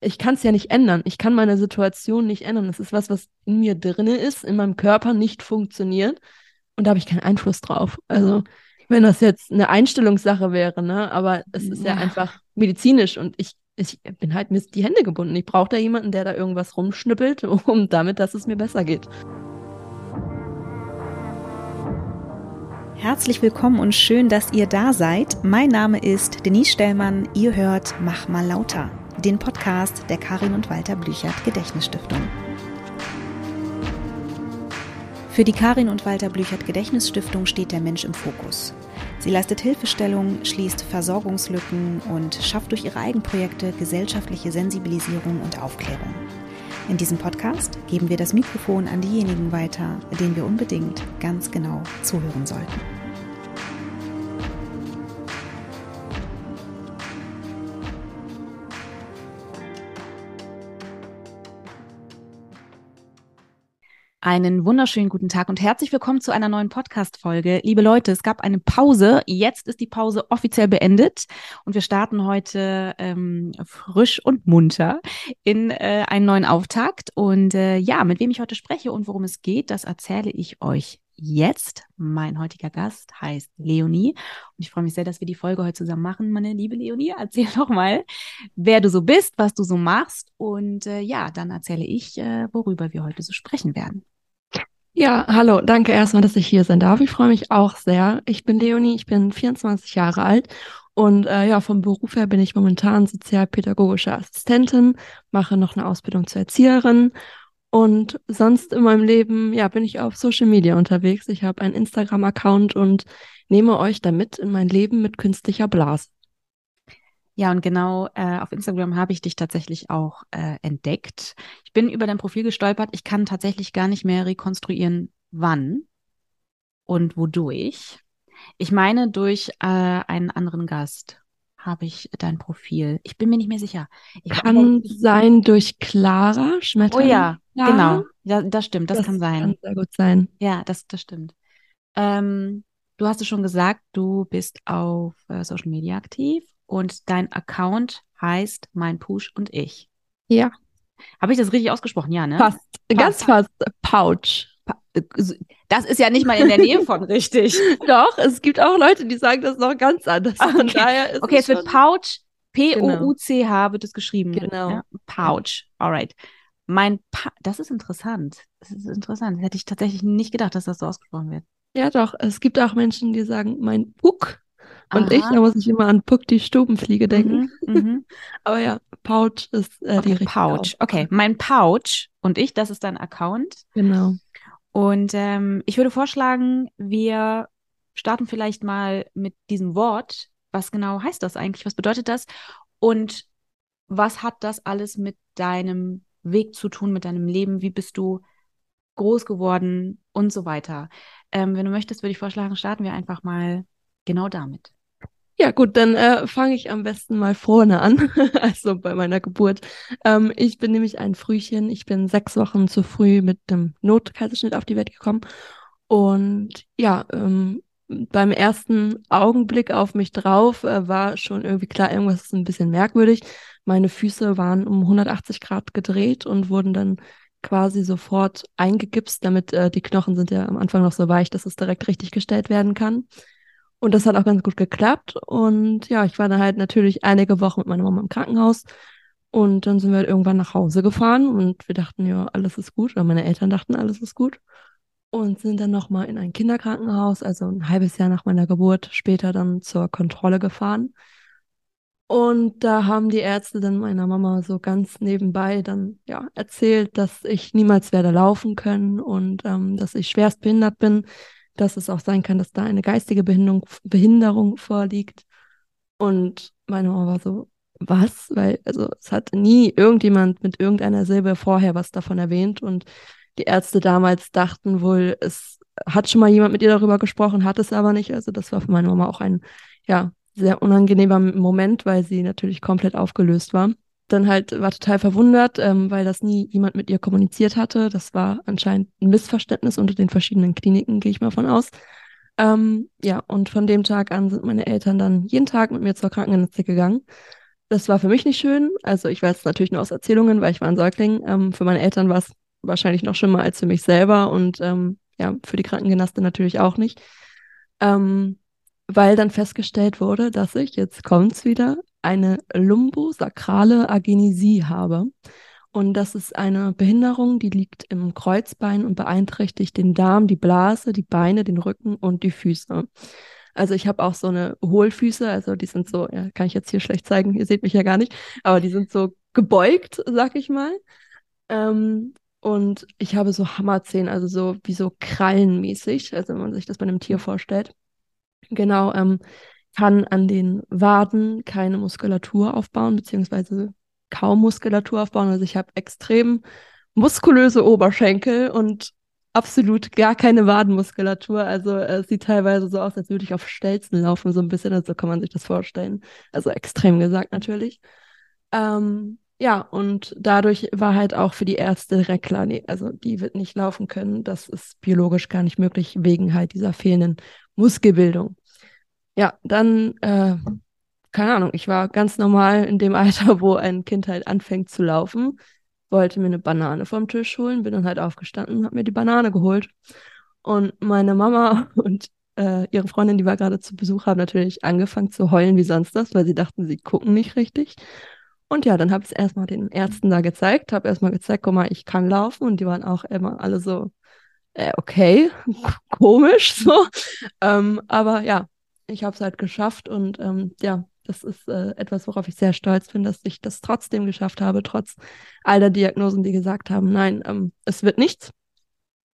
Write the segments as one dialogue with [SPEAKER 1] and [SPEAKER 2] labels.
[SPEAKER 1] ich kann es ja nicht ändern. Ich kann meine Situation nicht ändern. Das ist was, was in mir drinne ist, in meinem Körper nicht funktioniert. Und da habe ich keinen Einfluss drauf. Also, wenn das jetzt eine Einstellungssache wäre, ne? Aber es ist ja, ja einfach medizinisch und ich, ich bin halt mir die Hände gebunden. Ich brauche da jemanden, der da irgendwas rumschnippelt, um damit, dass es mir besser geht.
[SPEAKER 2] Herzlich willkommen und schön, dass ihr da seid. Mein Name ist Denise Stellmann. Ihr hört Mach mal lauter den Podcast der Karin und Walter Blüchert Gedächtnisstiftung. Für die Karin und Walter Blüchert Gedächtnisstiftung steht der Mensch im Fokus. Sie leistet Hilfestellung, schließt Versorgungslücken und schafft durch ihre Eigenprojekte gesellschaftliche Sensibilisierung und Aufklärung. In diesem Podcast geben wir das Mikrofon an diejenigen weiter, denen wir unbedingt ganz genau zuhören sollten. Einen wunderschönen guten Tag und herzlich willkommen zu einer neuen Podcast-Folge. Liebe Leute, es gab eine Pause. Jetzt ist die Pause offiziell beendet und wir starten heute ähm, frisch und munter in äh, einen neuen Auftakt. Und äh, ja, mit wem ich heute spreche und worum es geht, das erzähle ich euch jetzt. Mein heutiger Gast heißt Leonie und ich freue mich sehr, dass wir die Folge heute zusammen machen. Meine liebe Leonie, erzähl doch mal, wer du so bist, was du so machst und äh, ja, dann erzähle ich, äh, worüber wir heute so sprechen werden.
[SPEAKER 1] Ja, hallo, danke erstmal, dass ich hier sein darf. Ich freue mich auch sehr. Ich bin Leonie, ich bin 24 Jahre alt und äh, ja, vom Beruf her bin ich momentan sozialpädagogische Assistentin, mache noch eine Ausbildung zur Erzieherin und sonst in meinem Leben, ja, bin ich auf Social Media unterwegs. Ich habe einen Instagram-Account und nehme euch damit in mein Leben mit künstlicher Blase.
[SPEAKER 2] Ja, und genau äh, auf Instagram habe ich dich tatsächlich auch äh, entdeckt. Ich bin über dein Profil gestolpert. Ich kann tatsächlich gar nicht mehr rekonstruieren, wann und wodurch. Ich meine, durch äh, einen anderen Gast habe ich dein Profil. Ich bin mir nicht mehr sicher.
[SPEAKER 1] Ich kann sein durch Clara Schmetterling.
[SPEAKER 2] Oh ja, ja. genau. Ja, das stimmt, das, das, kann sein. Kann
[SPEAKER 1] sehr gut sein.
[SPEAKER 2] Ja, das, das stimmt. Ähm, du hast es schon gesagt, du bist auf äh, Social Media aktiv und dein Account heißt Mein Push und ich.
[SPEAKER 1] Ja.
[SPEAKER 2] Habe ich das richtig ausgesprochen? Ja, ne?
[SPEAKER 1] Fast. Ganz fast. Pouch.
[SPEAKER 2] Das ist ja nicht mal in der Nähe von richtig.
[SPEAKER 1] Doch, es gibt auch Leute, die sagen das noch ganz anders.
[SPEAKER 2] Von okay, daher ist okay es, es wird Pouch. P-O-U-C-H genau. wird es geschrieben.
[SPEAKER 1] Genau. Ja?
[SPEAKER 2] Pouch. Alright. Mein pa das ist interessant. Das ist interessant. Das hätte ich tatsächlich nicht gedacht, dass das so ausgesprochen wird.
[SPEAKER 1] Ja, doch. Es gibt auch Menschen, die sagen, mein Puck und Aha. ich, da muss ich immer an Puck die Stubenfliege denken. Mhm, mhm. Aber ja, Pouch ist äh, okay, die richtige
[SPEAKER 2] Pouch. Okay, mein Pouch und ich, das ist dein Account.
[SPEAKER 1] Genau.
[SPEAKER 2] Und ähm, ich würde vorschlagen, wir starten vielleicht mal mit diesem Wort. Was genau heißt das eigentlich? Was bedeutet das? Und was hat das alles mit deinem Weg zu tun, mit deinem Leben? Wie bist du groß geworden und so weiter? Ähm, wenn du möchtest, würde ich vorschlagen, starten wir einfach mal genau damit.
[SPEAKER 1] Ja, gut, dann äh, fange ich am besten mal vorne an, also bei meiner Geburt. Ähm, ich bin nämlich ein Frühchen. Ich bin sechs Wochen zu früh mit einem Notkaiserschnitt auf die Welt gekommen. Und ja, ähm, beim ersten Augenblick auf mich drauf äh, war schon irgendwie klar, irgendwas ist ein bisschen merkwürdig. Meine Füße waren um 180 Grad gedreht und wurden dann quasi sofort eingegipst, damit äh, die Knochen sind ja am Anfang noch so weich, dass es direkt richtig gestellt werden kann. Und das hat auch ganz gut geklappt. Und ja, ich war dann halt natürlich einige Wochen mit meiner Mama im Krankenhaus. Und dann sind wir halt irgendwann nach Hause gefahren und wir dachten, ja, alles ist gut. Oder meine Eltern dachten, alles ist gut. Und sind dann nochmal in ein Kinderkrankenhaus, also ein halbes Jahr nach meiner Geburt, später dann zur Kontrolle gefahren. Und da haben die Ärzte dann meiner Mama so ganz nebenbei dann ja erzählt, dass ich niemals werde laufen können und ähm, dass ich schwerst behindert bin, dass es auch sein kann, dass da eine geistige Behinderung, Behinderung vorliegt. Und meine Mama war so, was? Weil, also es hat nie irgendjemand mit irgendeiner Silbe vorher was davon erwähnt. Und die Ärzte damals dachten wohl, es hat schon mal jemand mit ihr darüber gesprochen, hat es aber nicht. Also das war für meine Mama auch ein, ja, sehr unangenehmer Moment, weil sie natürlich komplett aufgelöst war dann halt war total verwundert, ähm, weil das nie jemand mit ihr kommuniziert hatte. Das war anscheinend ein Missverständnis unter den verschiedenen Kliniken, gehe ich mal von aus. Ähm, ja, und von dem Tag an sind meine Eltern dann jeden Tag mit mir zur Krankenschwester gegangen. das war für mich nicht schön. Also ich weiß natürlich nur aus Erzählungen, weil ich war ein Säugling. Ähm, für meine Eltern war es wahrscheinlich noch schlimmer als für mich selber und ähm, ja, für die Krankengenaste natürlich auch nicht. Ähm, weil dann festgestellt wurde, dass ich, jetzt kommt's wieder, eine lumbosakrale Agenisie habe. Und das ist eine Behinderung, die liegt im Kreuzbein und beeinträchtigt den Darm, die Blase, die Beine, den Rücken und die Füße. Also ich habe auch so eine Hohlfüße, also die sind so, ja, kann ich jetzt hier schlecht zeigen, ihr seht mich ja gar nicht, aber die sind so gebeugt, sag ich mal. Ähm, und ich habe so Hammerzähne, also so wie so krallenmäßig, also wenn man sich das bei einem Tier vorstellt. Genau, ähm, kann an den Waden keine Muskulatur aufbauen, beziehungsweise kaum Muskulatur aufbauen. Also ich habe extrem muskulöse Oberschenkel und absolut gar keine Wadenmuskulatur. Also es sieht teilweise so aus, als würde ich auf Stelzen laufen, so ein bisschen. Also kann man sich das vorstellen. Also extrem gesagt natürlich. Ähm, ja, und dadurch war halt auch für die Ärzte direkt nee, also die wird nicht laufen können. Das ist biologisch gar nicht möglich, wegen halt dieser fehlenden Muskelbildung. Ja, dann, äh, keine Ahnung, ich war ganz normal in dem Alter, wo ein Kind halt anfängt zu laufen wollte mir eine Banane vom Tisch holen, bin dann halt aufgestanden und habe mir die Banane geholt. Und meine Mama und äh, ihre Freundin, die war gerade zu Besuch, haben natürlich angefangen zu heulen wie sonst das, weil sie dachten, sie gucken nicht richtig. Und ja, dann habe ich es erstmal den Ärzten da gezeigt, habe erstmal gezeigt, guck mal, ich kann laufen. Und die waren auch immer alle so, äh, okay, komisch so. Ähm, aber ja, ich habe es halt geschafft und ähm, ja, das ist äh, etwas, worauf ich sehr stolz bin, dass ich das trotzdem geschafft habe, trotz all der Diagnosen, die gesagt haben, nein, ähm, es wird nichts.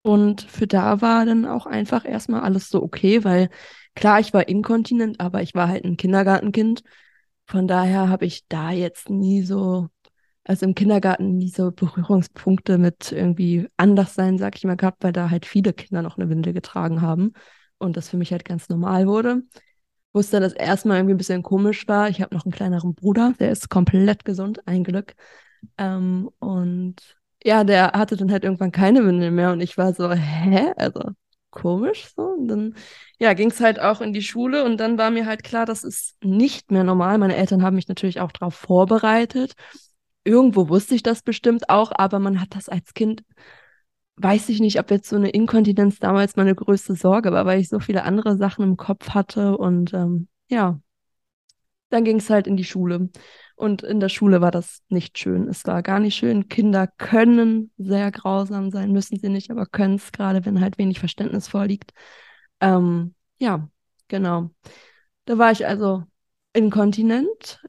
[SPEAKER 1] Und für da war dann auch einfach erstmal alles so okay, weil klar, ich war inkontinent, aber ich war halt ein Kindergartenkind. Von daher habe ich da jetzt nie so, also im Kindergarten nie so Berührungspunkte mit irgendwie anders sein, sag ich mal, gehabt, weil da halt viele Kinder noch eine Windel getragen haben und das für mich halt ganz normal wurde wo es dann das erste Mal irgendwie ein bisschen komisch war. Ich habe noch einen kleineren Bruder, der ist komplett gesund, ein Glück. Ähm, und ja, der hatte dann halt irgendwann keine Windel mehr und ich war so, hä? Also komisch so. Und dann ja, ging es halt auch in die Schule und dann war mir halt klar, das ist nicht mehr normal. Meine Eltern haben mich natürlich auch darauf vorbereitet. Irgendwo wusste ich das bestimmt auch, aber man hat das als Kind weiß ich nicht, ob jetzt so eine Inkontinenz damals meine größte Sorge war, weil ich so viele andere Sachen im Kopf hatte und ähm, ja, dann ging es halt in die Schule. Und in der Schule war das nicht schön. Es war gar nicht schön. Kinder können sehr grausam sein, müssen sie nicht, aber können es, gerade wenn halt wenig Verständnis vorliegt. Ähm, ja, genau. Da war ich also inkontinent,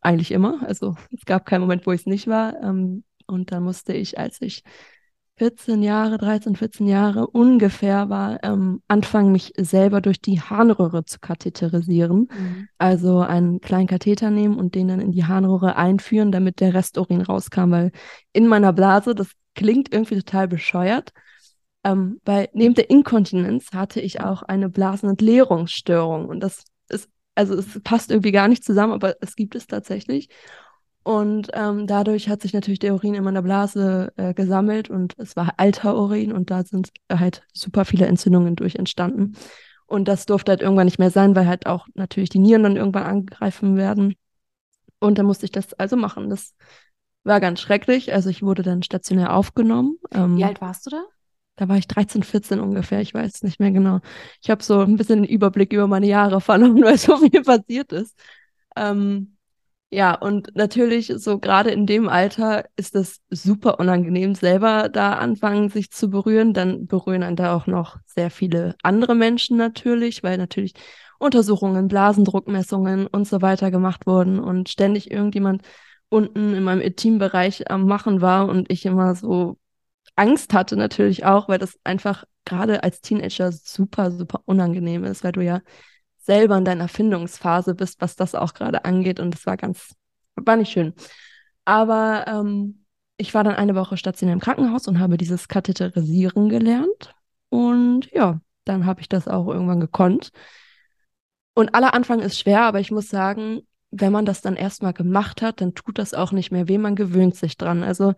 [SPEAKER 1] eigentlich immer. Also es gab keinen Moment, wo ich es nicht war. Ähm, und dann musste ich, als ich 14 Jahre, 13, 14 Jahre ungefähr war, ähm, anfangen, mich selber durch die Harnröhre zu katheterisieren. Mhm. Also einen kleinen Katheter nehmen und den dann in die Harnröhre einführen, damit der Resturin rauskam, weil in meiner Blase, das klingt irgendwie total bescheuert, ähm, weil neben der Inkontinenz hatte ich auch eine Blasenentleerungsstörung und das ist, also es passt irgendwie gar nicht zusammen, aber es gibt es tatsächlich. Und ähm, dadurch hat sich natürlich der Urin in meiner Blase äh, gesammelt und es war alter Urin und da sind halt super viele Entzündungen durch entstanden. Und das durfte halt irgendwann nicht mehr sein, weil halt auch natürlich die Nieren dann irgendwann angreifen werden. Und dann musste ich das also machen. Das war ganz schrecklich. Also ich wurde dann stationär aufgenommen.
[SPEAKER 2] Ähm, Wie alt warst du da?
[SPEAKER 1] Da war ich 13, 14 ungefähr, ich weiß nicht mehr genau. Ich habe so ein bisschen den Überblick über meine Jahre verloren, weil so viel passiert ist. Ähm, ja, und natürlich, so gerade in dem Alter ist es super unangenehm, selber da anfangen, sich zu berühren. Dann berühren dann da auch noch sehr viele andere Menschen natürlich, weil natürlich Untersuchungen, Blasendruckmessungen und so weiter gemacht wurden und ständig irgendjemand unten in meinem Intimbereich am Machen war und ich immer so Angst hatte natürlich auch, weil das einfach gerade als Teenager super, super unangenehm ist, weil du ja selber in deiner Findungsphase bist, was das auch gerade angeht. Und das war ganz, war nicht schön. Aber ähm, ich war dann eine Woche stationär im Krankenhaus und habe dieses Katheterisieren gelernt. Und ja, dann habe ich das auch irgendwann gekonnt. Und aller Anfang ist schwer, aber ich muss sagen, wenn man das dann erstmal gemacht hat, dann tut das auch nicht mehr weh, man gewöhnt sich dran. Also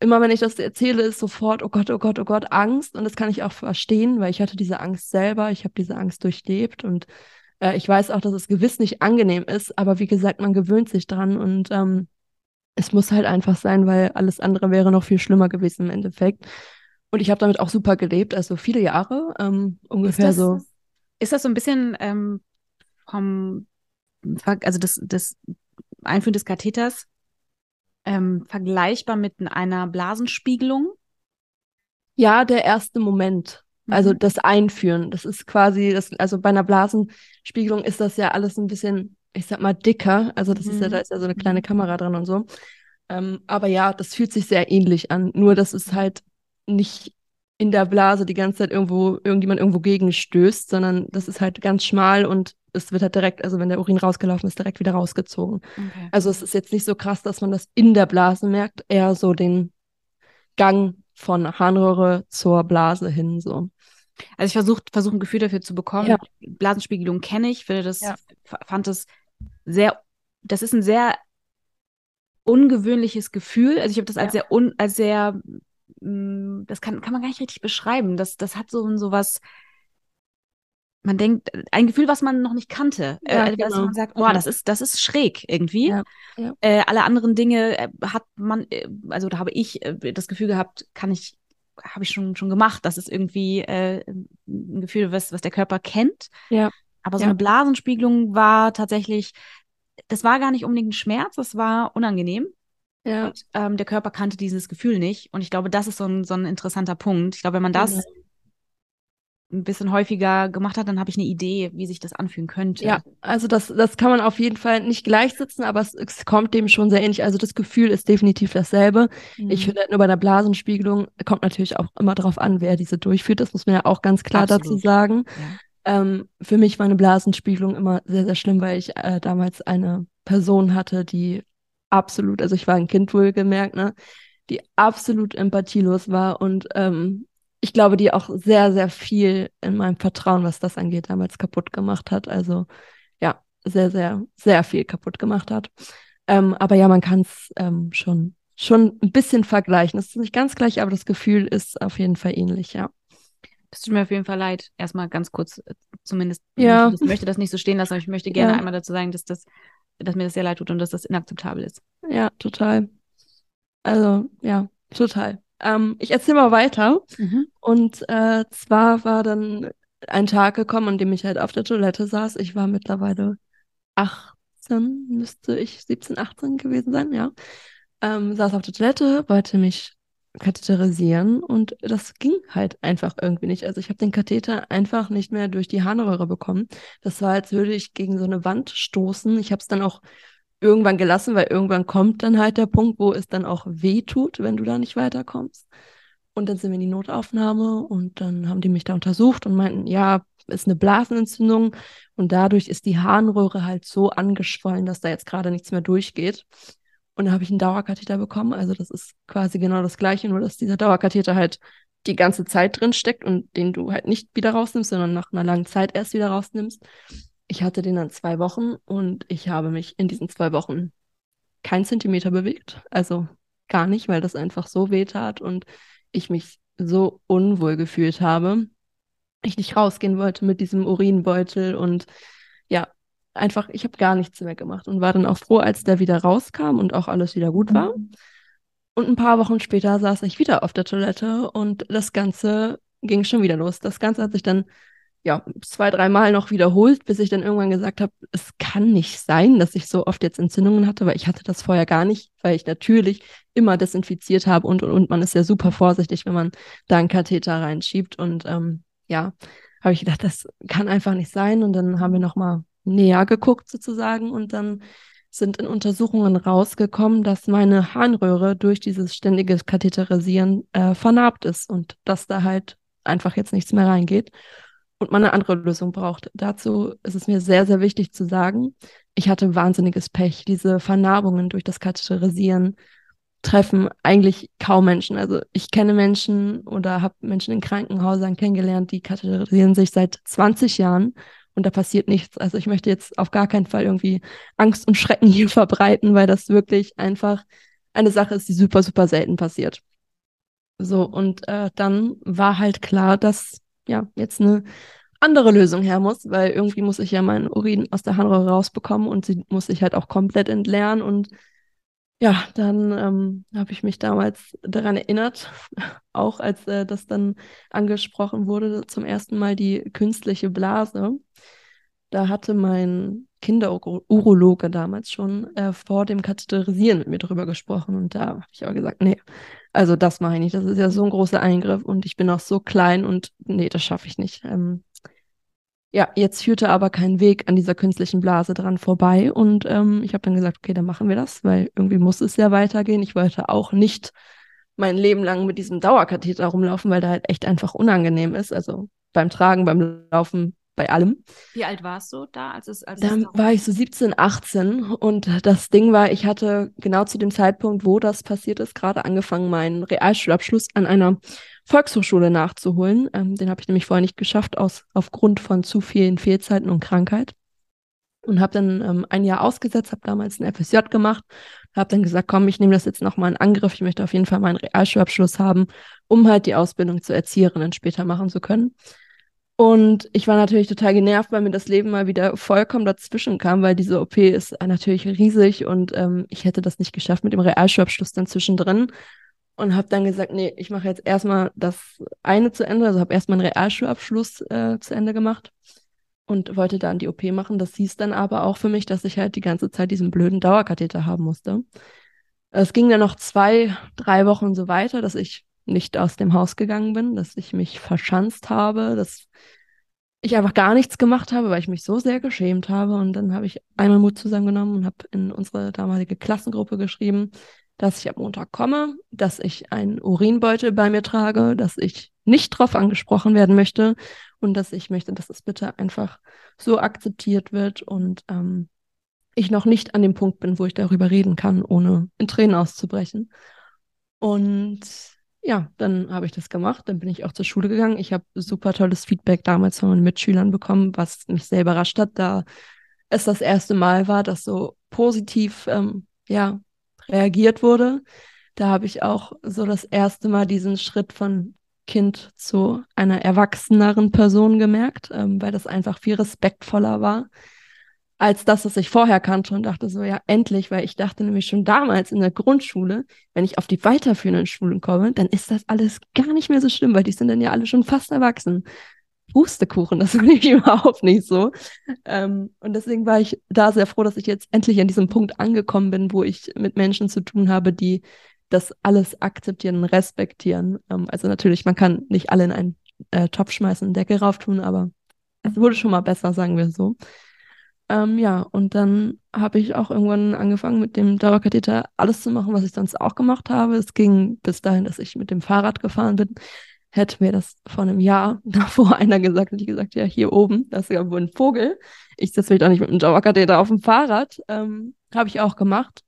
[SPEAKER 1] immer wenn ich das erzähle, ist sofort, oh Gott, oh Gott, oh Gott, Angst. Und das kann ich auch verstehen, weil ich hatte diese Angst selber, ich habe diese Angst durchlebt und Äh, ich weiß auch, dass es gewiss nicht angenehm ist, aber wie gesagt, man gewöhnt sich dran und ähm, es muss halt einfach sein, weil alles andere wäre noch viel schlimmer gewesen im Endeffekt. Und ich habe damit auch super gelebt, also viele Jahre, ähm, ungefähr
[SPEAKER 2] ist das,
[SPEAKER 1] so.
[SPEAKER 2] Ist das so ein bisschen ähm, vom, also das, das Einführen des Katheters ähm, vergleichbar mit einer Blasenspiegelung?
[SPEAKER 1] Ja, der erste Moment. Also
[SPEAKER 2] Mhm.
[SPEAKER 1] das Einführen. Das ist quasi, das, also bei einer Blasenspiegelung ist das ja alles ein bisschen, ich sag mal, dicker. Also das ist ja,
[SPEAKER 2] Mhm.
[SPEAKER 1] da ist ja so eine kleine Kamera dran und so. Ähm, aber ja, das fühlt sich sehr ähnlich an. Nur, dass es halt nicht in der Blase die ganze Zeit irgendwo, irgendjemand irgendwo gegenstößt, sondern das ist halt ganz schmal und es wird halt direkt, also wenn der Urin rausgelaufen ist, direkt wieder rausgezogen.
[SPEAKER 2] Okay.
[SPEAKER 1] Also es ist jetzt nicht so krass, dass man das in der Blase merkt, eher so den Gang von Harnröhre zur Blase hin, so.
[SPEAKER 2] Also ich versuche versuch ein Gefühl dafür zu bekommen.
[SPEAKER 1] Ja.
[SPEAKER 2] Blasenspiegelung kenne ich, finde das,
[SPEAKER 1] Ja.
[SPEAKER 2] fand es sehr, das ist ein sehr ungewöhnliches Gefühl. Also ich habe das als
[SPEAKER 1] Ja.
[SPEAKER 2] sehr un, als sehr, das kann, kann man gar nicht richtig beschreiben. Das, das hat so, so was, man denkt, ein Gefühl, was man noch nicht kannte.
[SPEAKER 1] Ja,
[SPEAKER 2] äh,
[SPEAKER 1] genau.
[SPEAKER 2] man sagt, boah, das ist, das ist schräg irgendwie.
[SPEAKER 1] Ja, ja.
[SPEAKER 2] Äh, alle anderen Dinge äh, hat man, äh, also da habe ich äh, das Gefühl gehabt, kann ich, habe ich schon, schon gemacht. Das ist irgendwie äh, ein Gefühl, was, was der Körper kennt.
[SPEAKER 1] Ja.
[SPEAKER 2] Aber so eine Blasenspiegelung war tatsächlich, das war gar nicht unbedingt ein Schmerz, das war unangenehm.
[SPEAKER 1] Ja,
[SPEAKER 2] Und ähm, der Körper kannte dieses Gefühl nicht. Und ich glaube, das ist so ein, so ein interessanter Punkt. Ich glaube, wenn man das
[SPEAKER 1] Genau.
[SPEAKER 2] ein bisschen häufiger gemacht hat, dann habe ich eine Idee, wie sich das anfühlen könnte.
[SPEAKER 1] ja, also das, das kann man auf jeden Fall nicht gleichsetzen, aber es, es kommt dem schon sehr ähnlich. Also das Gefühl ist definitiv dasselbe.
[SPEAKER 2] Mhm.
[SPEAKER 1] Ich finde halt nur bei der Blasenspiegelung kommt natürlich auch immer darauf an, wer diese durchführt. Das muss man ja auch ganz klar dazu
[SPEAKER 2] Absolut.
[SPEAKER 1] sagen.
[SPEAKER 2] Ja.
[SPEAKER 1] Ähm, für mich war eine Blasenspiegelung immer sehr, sehr schlimm, weil ich äh, damals eine Person hatte, die absolut, also ich war ein Kind wohlgemerkt, ne, die absolut empathielos war und ähm, ich glaube, die auch sehr, sehr viel in meinem Vertrauen, was das angeht, damals kaputt gemacht hat. Also ja, sehr, sehr, sehr viel kaputt gemacht hat. Ähm, aber ja, man kann es ähm, schon, schon ein bisschen vergleichen. Es ist nicht ganz gleich, aber das Gefühl ist auf jeden Fall ähnlich, ja.
[SPEAKER 2] Das tut mir auf jeden Fall leid. Erstmal ganz kurz, äh, zumindest.
[SPEAKER 1] Ja.
[SPEAKER 2] Ich möchte das nicht so stehen lassen, aber ich möchte gerne
[SPEAKER 1] Ja.
[SPEAKER 2] einmal dazu sagen, dass das, dass mir das sehr leid tut und dass das inakzeptabel ist.
[SPEAKER 1] Ja, total. Also, ja, total. Ähm, ich erzähle mal weiter. Und äh, zwar war dann ein Tag gekommen, an dem ich halt auf der Toilette saß. Ich war mittlerweile 18, müsste ich 17, 18 gewesen sein, ja. Ähm, saß auf der Toilette, wollte mich katheterisieren und das ging halt einfach irgendwie nicht. Also ich habe den Katheter einfach nicht mehr durch die Harnröhre bekommen. Das war, als würde ich gegen so eine Wand stoßen. Ich habe es dann auch irgendwann gelassen, weil irgendwann kommt dann halt der Punkt, wo es dann auch weh tut, wenn du da nicht weiterkommst. Und dann sind wir in die Notaufnahme und dann haben die mich da untersucht und meinten, ja, ist eine Blasenentzündung und dadurch ist die Harnröhre halt so angeschwollen, dass da jetzt gerade nichts mehr durchgeht. Und dann habe ich einen Dauerkatheter bekommen. Also das ist quasi genau das Gleiche, nur dass dieser Dauerkatheter halt die ganze Zeit drin steckt und den du halt nicht wieder rausnimmst, sondern nach einer langen Zeit erst wieder rausnimmst. Ich hatte den dann zwei Wochen und ich habe mich in diesen zwei Wochen kein Zentimeter bewegt. Also gar nicht, weil das einfach so weh tat und ich mich so unwohl gefühlt habe. Ich nicht rausgehen wollte mit diesem Urinbeutel und ja, einfach, ich habe gar nichts mehr gemacht und war dann auch froh, als der wieder rauskam und auch alles wieder gut war. Und ein paar Wochen später saß ich wieder auf der Toilette und das Ganze ging schon wieder los. Das Ganze hat sich dann ja zwei, dreimal noch wiederholt, bis ich dann irgendwann gesagt habe, es kann nicht sein, dass ich so oft jetzt Entzündungen hatte, weil ich hatte das vorher gar nicht, weil ich natürlich immer desinfiziert habe und und und man ist ja super vorsichtig, wenn man da einen Katheter reinschiebt und ähm, ja, habe ich gedacht, das kann einfach nicht sein und dann haben wir noch mal näher geguckt sozusagen und dann sind in Untersuchungen rausgekommen, dass meine Harnröhre durch dieses ständige Katheterisieren äh, vernarbt ist und dass da halt einfach jetzt nichts mehr reingeht und man eine andere Lösung braucht. Dazu ist es mir sehr, sehr wichtig zu sagen, ich hatte wahnsinniges Pech. Diese Vernarbungen durch das Katheterisieren treffen eigentlich kaum Menschen. Also ich kenne Menschen oder habe Menschen in Krankenhäusern kennengelernt, die katheterisieren sich seit 20 Jahren und da passiert nichts. Also ich möchte jetzt auf gar keinen Fall irgendwie Angst und Schrecken hier verbreiten, weil das wirklich einfach eine Sache ist, die super, super selten passiert. So, und äh, dann war halt klar, dass ja jetzt eine andere Lösung her muss, weil irgendwie muss ich ja meinen Urin aus der Harnröhre rausbekommen und sie muss sich halt auch komplett entleeren. Und ja, dann ähm, habe ich mich damals daran erinnert, auch als äh, das dann angesprochen wurde, zum ersten Mal die künstliche Blase. Da hatte mein Kinderurologe damals schon äh, vor dem Katheterisieren mit mir drüber gesprochen. Und da habe ich aber gesagt, nee, also das mache ich nicht. Das ist ja so ein großer Eingriff und ich bin auch so klein und nee, das schaffe ich nicht. Ähm, ja, jetzt führte aber kein Weg an dieser künstlichen Blase dran vorbei. Und ähm, ich habe dann gesagt, okay, dann machen wir das, weil irgendwie muss es ja weitergehen. Ich wollte auch nicht mein Leben lang mit diesem Dauerkatheter rumlaufen, weil der halt echt einfach unangenehm ist. Also beim Tragen, beim Laufen, bei allem.
[SPEAKER 2] Wie alt warst du da? Als es, als
[SPEAKER 1] Dann war ich so 17, 18 und das Ding war, ich hatte genau zu dem Zeitpunkt, wo das passiert ist, gerade angefangen, meinen Realschulabschluss an einer Volkshochschule nachzuholen. Ähm, den habe ich nämlich vorher nicht geschafft, aus, aufgrund von zu vielen Fehlzeiten und Krankheit. Und habe dann ähm, ein Jahr ausgesetzt, habe damals einen FSJ gemacht, habe dann gesagt, komm, ich nehme das jetzt nochmal in Angriff. Ich möchte auf jeden Fall meinen Realschulabschluss haben, um halt die Ausbildung zur Erzieherin später machen zu können. Und ich war natürlich total genervt, weil mir das Leben mal wieder vollkommen dazwischen kam, weil diese OP ist natürlich riesig und ähm, ich hätte das nicht geschafft mit dem Realschulabschluss dann zwischendrin und habe dann gesagt, nee, ich mache jetzt erstmal das eine zu Ende, also habe erstmal einen Realschulabschluss äh, zu Ende gemacht und wollte dann die OP machen. Das hieß dann aber auch für mich, dass ich halt die ganze Zeit diesen blöden Dauerkatheter haben musste. Es ging dann noch zwei, drei Wochen so weiter, dass ich nicht aus dem Haus gegangen bin, dass ich mich verschanzt habe, dass ich einfach gar nichts gemacht habe, weil ich mich so sehr geschämt habe. Und dann habe ich einmal Mut zusammengenommen und habe in unsere damalige Klassengruppe geschrieben, dass ich ab Montag komme, dass ich einen Urinbeutel bei mir trage, dass ich nicht drauf angesprochen werden möchte und dass ich möchte, dass es bitte einfach so akzeptiert wird und ähm, ich noch nicht an dem Punkt bin, wo ich darüber reden kann, ohne in Tränen auszubrechen. Und ja, dann habe ich das gemacht. Dann bin ich auch zur Schule gegangen. Ich habe super tolles Feedback damals von meinen Mitschülern bekommen, was mich sehr überrascht hat, da es das erste Mal war, dass so positiv ähm, ja, reagiert wurde. Da habe ich auch so das erste Mal diesen Schritt von Kind zu einer erwachseneren Person gemerkt, ähm, weil das einfach viel respektvoller war als das, was ich vorher kannte und dachte so, ja, endlich, weil ich dachte nämlich schon damals in der Grundschule, wenn ich auf die weiterführenden Schulen komme, dann ist das alles gar nicht mehr so schlimm, weil die sind dann ja alle schon fast erwachsen. Pustekuchen, das war nämlich überhaupt nicht so. Ähm, und deswegen war ich da sehr froh, dass ich jetzt endlich an diesem Punkt angekommen bin, wo ich mit Menschen zu tun habe, die das alles akzeptieren und respektieren. Ähm, also natürlich, man kann nicht alle in einen äh, Topf schmeißen, Deckel rauf tun, aber es wurde schon mal besser, sagen wir so. Ähm, ja, und dann habe ich auch irgendwann angefangen, mit dem Dauerkatheter alles zu machen, was ich sonst auch gemacht habe. Es ging bis dahin, dass ich mit dem Fahrrad gefahren bin. Hätte mir das vor einem Jahr davor einer gesagt, hätte ich gesagt, ja, hier oben, das ist ja wohl ein Vogel. Ich sitze vielleicht auch nicht mit dem Dauerkatheter auf dem Fahrrad. Ähm, habe ich auch gemacht.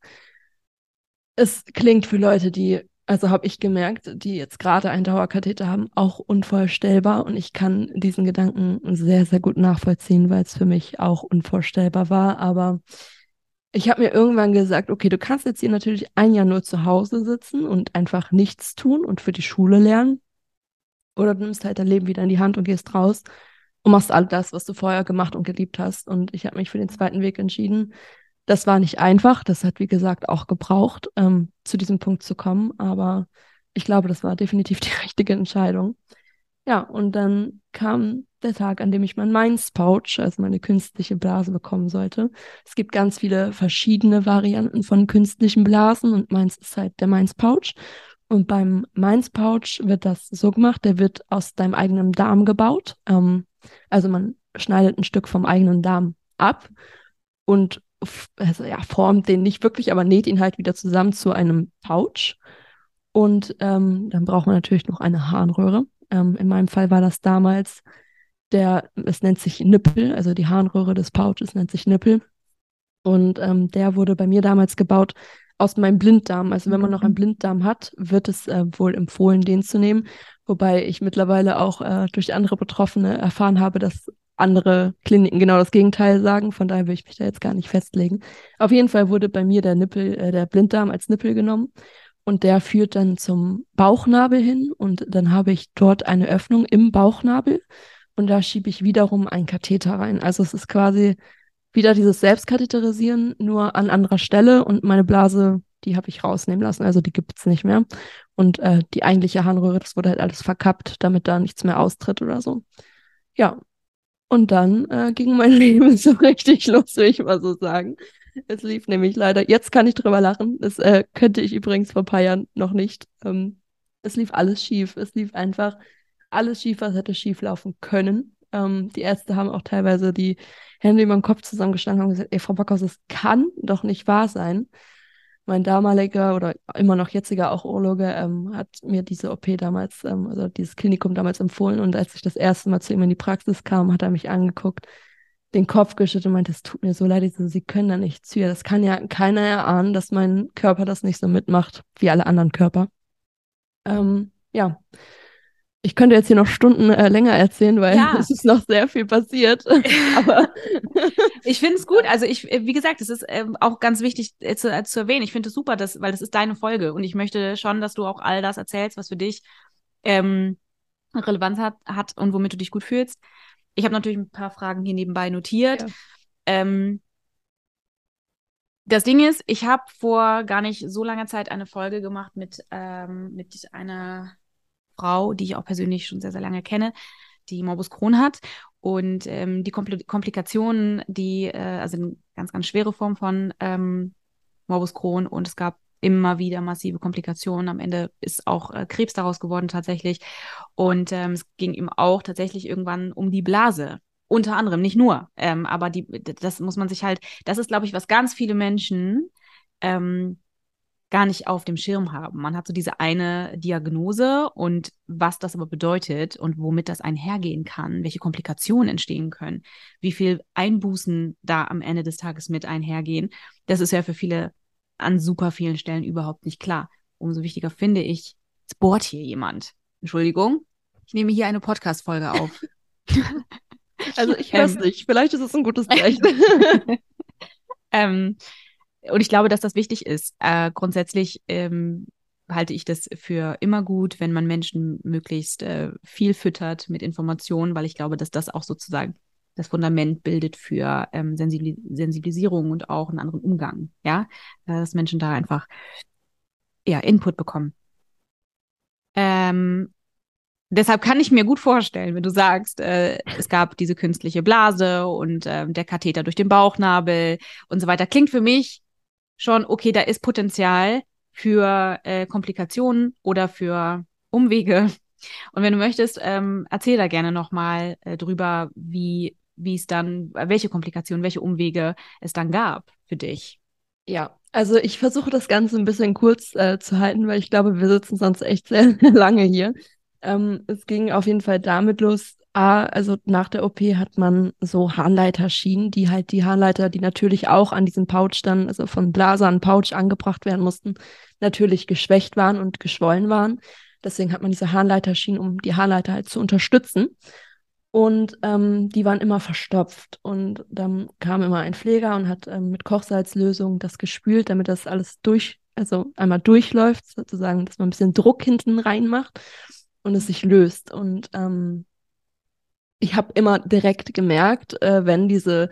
[SPEAKER 1] Es klingt für Leute, die also habe ich gemerkt, die jetzt gerade einen Dauerkatheter haben, auch unvorstellbar. Und ich kann diesen Gedanken sehr, sehr gut nachvollziehen, weil es für mich auch unvorstellbar war. Aber ich habe mir irgendwann gesagt, okay, du kannst jetzt hier natürlich ein Jahr nur zu Hause sitzen und einfach nichts tun und für die Schule lernen. Oder du nimmst halt dein Leben wieder in die Hand und gehst raus und machst all das, was du vorher gemacht und geliebt hast. Und ich habe mich für den zweiten Weg entschieden. Das war nicht einfach. Das hat, wie gesagt, auch gebraucht, ähm, zu diesem Punkt zu kommen. Aber ich glaube, das war definitiv die richtige Entscheidung. Ja, und dann kam der Tag, an dem ich mein Minds Pouch, also meine künstliche Blase, bekommen sollte. Es gibt ganz viele verschiedene Varianten von künstlichen Blasen und meins ist halt der Minds Pouch. Und beim Minds Pouch wird das so gemacht, der wird aus deinem eigenen Darm gebaut. Ähm, also man schneidet ein Stück vom eigenen Darm ab und also ja, formt den nicht wirklich, aber näht ihn halt wieder zusammen zu einem Pouch. Und ähm, dann braucht man natürlich noch eine Harnröhre. Ähm, in meinem Fall war das damals der, es nennt sich Nippel, also die Harnröhre des Pouches nennt sich Nippel. Und ähm, der wurde bei mir damals gebaut aus meinem Blinddarm. Also wenn man noch einen mhm. Blinddarm hat, wird es äh, wohl empfohlen, den zu nehmen. Wobei ich mittlerweile auch äh, durch andere Betroffene erfahren habe, dass andere Kliniken genau das Gegenteil sagen. Von daher will ich mich da jetzt gar nicht festlegen. Auf jeden Fall wurde bei mir der Nippel, äh, der Blinddarm als Nippel genommen und der führt dann zum Bauchnabel hin und dann habe ich dort eine Öffnung im Bauchnabel und da schiebe ich wiederum einen Katheter rein. Also es ist quasi wieder dieses Selbstkatheterisieren, nur an anderer Stelle und meine Blase, die habe ich rausnehmen lassen, also die gibt es nicht mehr. Und äh, die eigentliche Harnröhre, das wurde halt alles verkappt, damit da nichts mehr austritt oder so. Ja, und dann äh, ging mein Leben so richtig los, will ich mal so sagen. Es lief nämlich leider, jetzt kann ich drüber lachen, das äh, könnte ich übrigens vor ein paar Jahren noch nicht. Ähm, es lief alles schief. Es lief einfach alles schief, was hätte schief laufen können. Ähm, die Ärzte haben auch teilweise die Hände über den Kopf zusammengeschlagen und gesagt, ey, Frau Backhaus, das kann doch nicht wahr sein. Mein damaliger oder immer noch jetziger auch Urologe ähm, hat mir diese OP damals, ähm, also dieses Klinikum damals empfohlen und als ich das erste Mal zu ihm in die Praxis kam, hat er mich angeguckt, den Kopf geschüttelt und meinte, es tut mir so leid, Sie können da nichts für. Das kann ja keiner erahnen, dass mein Körper das nicht so mitmacht wie alle anderen Körper. Ähm, ja, ich könnte jetzt hier noch Stunden äh, länger erzählen, weil ja. es ist noch sehr viel passiert. Aber
[SPEAKER 2] ich finde es gut. Also ich, wie gesagt, es ist ähm, auch ganz wichtig äh, zu, äh, zu erwähnen. Ich finde es super, dass, weil das ist deine Folge und ich möchte schon, dass du auch all das erzählst, was für dich ähm, Relevanz hat, hat und womit du dich gut fühlst. Ich habe natürlich ein paar Fragen hier nebenbei notiert. Ja. Ähm, das Ding ist, ich habe vor gar nicht so langer Zeit eine Folge gemacht mit, ähm, mit einer Frau, die ich auch persönlich schon sehr, sehr lange kenne, die Morbus Crohn hat. Und ähm, die Kompl Komplikationen, die, äh, also eine ganz, ganz schwere Form von ähm, Morbus Crohn und es gab immer wieder massive Komplikationen. Am Ende ist auch äh, Krebs daraus geworden tatsächlich. Und ähm, es ging ihm auch tatsächlich irgendwann um die Blase. Unter anderem, nicht nur. Ähm, aber die, das muss man sich halt, das ist, glaube ich, was ganz viele Menschen ähm, gar nicht auf dem Schirm haben. Man hat so diese eine Diagnose und was das aber bedeutet und womit das einhergehen kann, welche Komplikationen entstehen können, wie viel Einbußen da am Ende des Tages mit einhergehen, das ist ja für viele an super vielen Stellen überhaupt nicht klar. Umso wichtiger finde ich, es bohrt hier jemand. Entschuldigung, ich nehme hier eine Podcast-Folge auf.
[SPEAKER 1] also ich höre es ähm, nicht. Vielleicht ist es ein gutes Zeichen.
[SPEAKER 2] ähm, und ich glaube, dass das wichtig ist. Äh, grundsätzlich ähm, halte ich das für immer gut, wenn man Menschen möglichst äh, viel füttert mit Informationen, weil ich glaube, dass das auch sozusagen das Fundament bildet für ähm, Sensibilis Sensibilisierung und auch einen anderen Umgang. Ja, äh, dass Menschen da einfach ja, Input bekommen. Ähm, deshalb kann ich mir gut vorstellen, wenn du sagst, äh, es gab diese künstliche Blase und äh, der Katheter durch den Bauchnabel und so weiter. Klingt für mich schon, okay, da ist Potenzial für äh, Komplikationen oder für Umwege. Und wenn du möchtest, ähm, erzähl da gerne nochmal äh, drüber, wie wie es dann, welche Komplikationen, welche Umwege es dann gab für dich.
[SPEAKER 1] Ja, also ich versuche das Ganze ein bisschen kurz äh, zu halten, weil ich glaube, wir sitzen sonst echt sehr lange hier. Ähm, es ging auf jeden Fall damit los, A, also nach der OP hat man so Harnleiterschienen, die halt die Harnleiter, die natürlich auch an diesem Pouch dann, also von Blaser an Pouch angebracht werden mussten, natürlich geschwächt waren und geschwollen waren. Deswegen hat man diese Harnleiterschienen, um die Harnleiter halt zu unterstützen. Und ähm, die waren immer verstopft. Und dann kam immer ein Pfleger und hat ähm, mit Kochsalzlösung das gespült, damit das alles durch, also einmal durchläuft, sozusagen, dass man ein bisschen Druck hinten reinmacht und es sich löst. Und ähm, ich habe immer direkt gemerkt, äh, wenn diese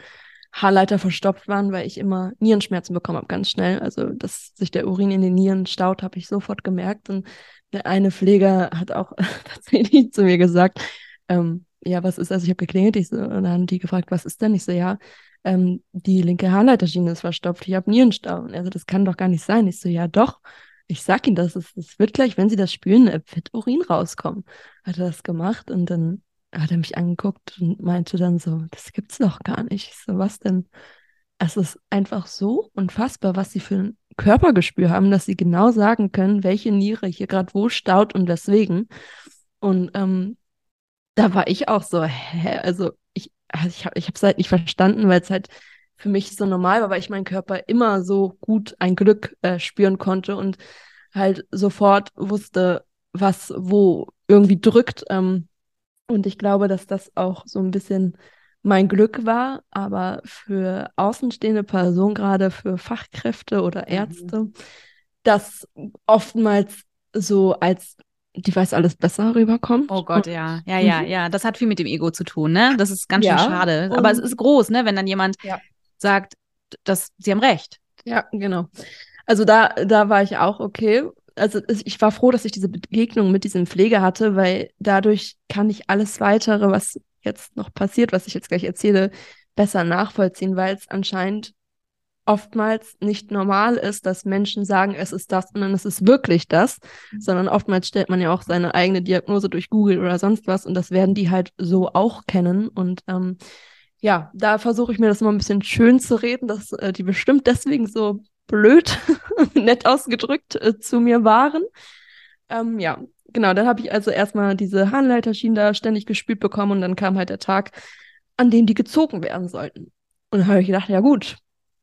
[SPEAKER 1] Haarleiter verstopft waren, weil ich immer Nierenschmerzen bekommen habe, ganz schnell. Also, dass sich der Urin in den Nieren staut, habe ich sofort gemerkt. Und der eine Pfleger hat auch tatsächlich zu mir gesagt, ähm, ja, was ist, also ich habe geklingelt, ich so, und dann haben die gefragt, was ist denn? Ich so, ja, ähm, die linke Haarleiterschiene ist verstopft, ich habe Nierenstau. Und er so, das kann doch gar nicht sein. Ich so, ja, doch. Ich sag Ihnen das, es wird gleich, wenn Sie das spülen, wird Urin rauskommen. Hat er das gemacht und dann hat er mich angeguckt und meinte dann so, das gibt's doch gar nicht. Ich so, was denn? Es ist einfach so unfassbar, was sie für ein Körpergespür haben, dass sie genau sagen können, welche Niere hier gerade wo staut und weswegen. Und ähm, da war ich auch so, hä? Also ich, also ich habe es halt nicht verstanden, weil es halt für mich so normal war, weil ich meinen Körper immer so gut ein Glück äh, spüren konnte und halt sofort wusste, was wo irgendwie drückt. Ähm, und ich glaube, dass das auch so ein bisschen mein Glück war, aber für außenstehende Personen, gerade für Fachkräfte oder mhm. Ärzte, mhm. das oftmals so als die weiß alles besser rüberkommt.
[SPEAKER 2] Oh Gott, ja. Ja, ja,
[SPEAKER 1] Mhm.
[SPEAKER 2] ja. Das hat viel mit dem Ego zu tun, ne? Das ist ganz
[SPEAKER 1] Ja,
[SPEAKER 2] schön schade. Aber es ist groß, ne? Wenn dann jemand
[SPEAKER 1] Ja.
[SPEAKER 2] sagt, dass sie haben recht.
[SPEAKER 1] Ja, genau. Also da, da war ich auch okay. Also ich war froh, dass ich diese Begegnung mit diesem Pfleger hatte, weil dadurch kann ich alles weitere, was jetzt noch passiert, was ich jetzt gleich erzähle, besser nachvollziehen, weil es anscheinend oftmals nicht normal ist, dass Menschen sagen, es ist das und dann ist es wirklich das, sondern oftmals stellt man ja auch seine eigene Diagnose durch Google oder sonst was und das werden die halt so auch kennen und ähm, ja, da versuche ich mir das immer ein bisschen schön zu reden, dass äh, die bestimmt deswegen so blöd, nett ausgedrückt, äh, zu mir waren. Ähm, ja, genau, dann habe ich also erstmal diese Harnleiterschienen da ständig gespült bekommen und dann kam halt der Tag, an dem die gezogen werden sollten. Und dann habe ich gedacht, ja gut,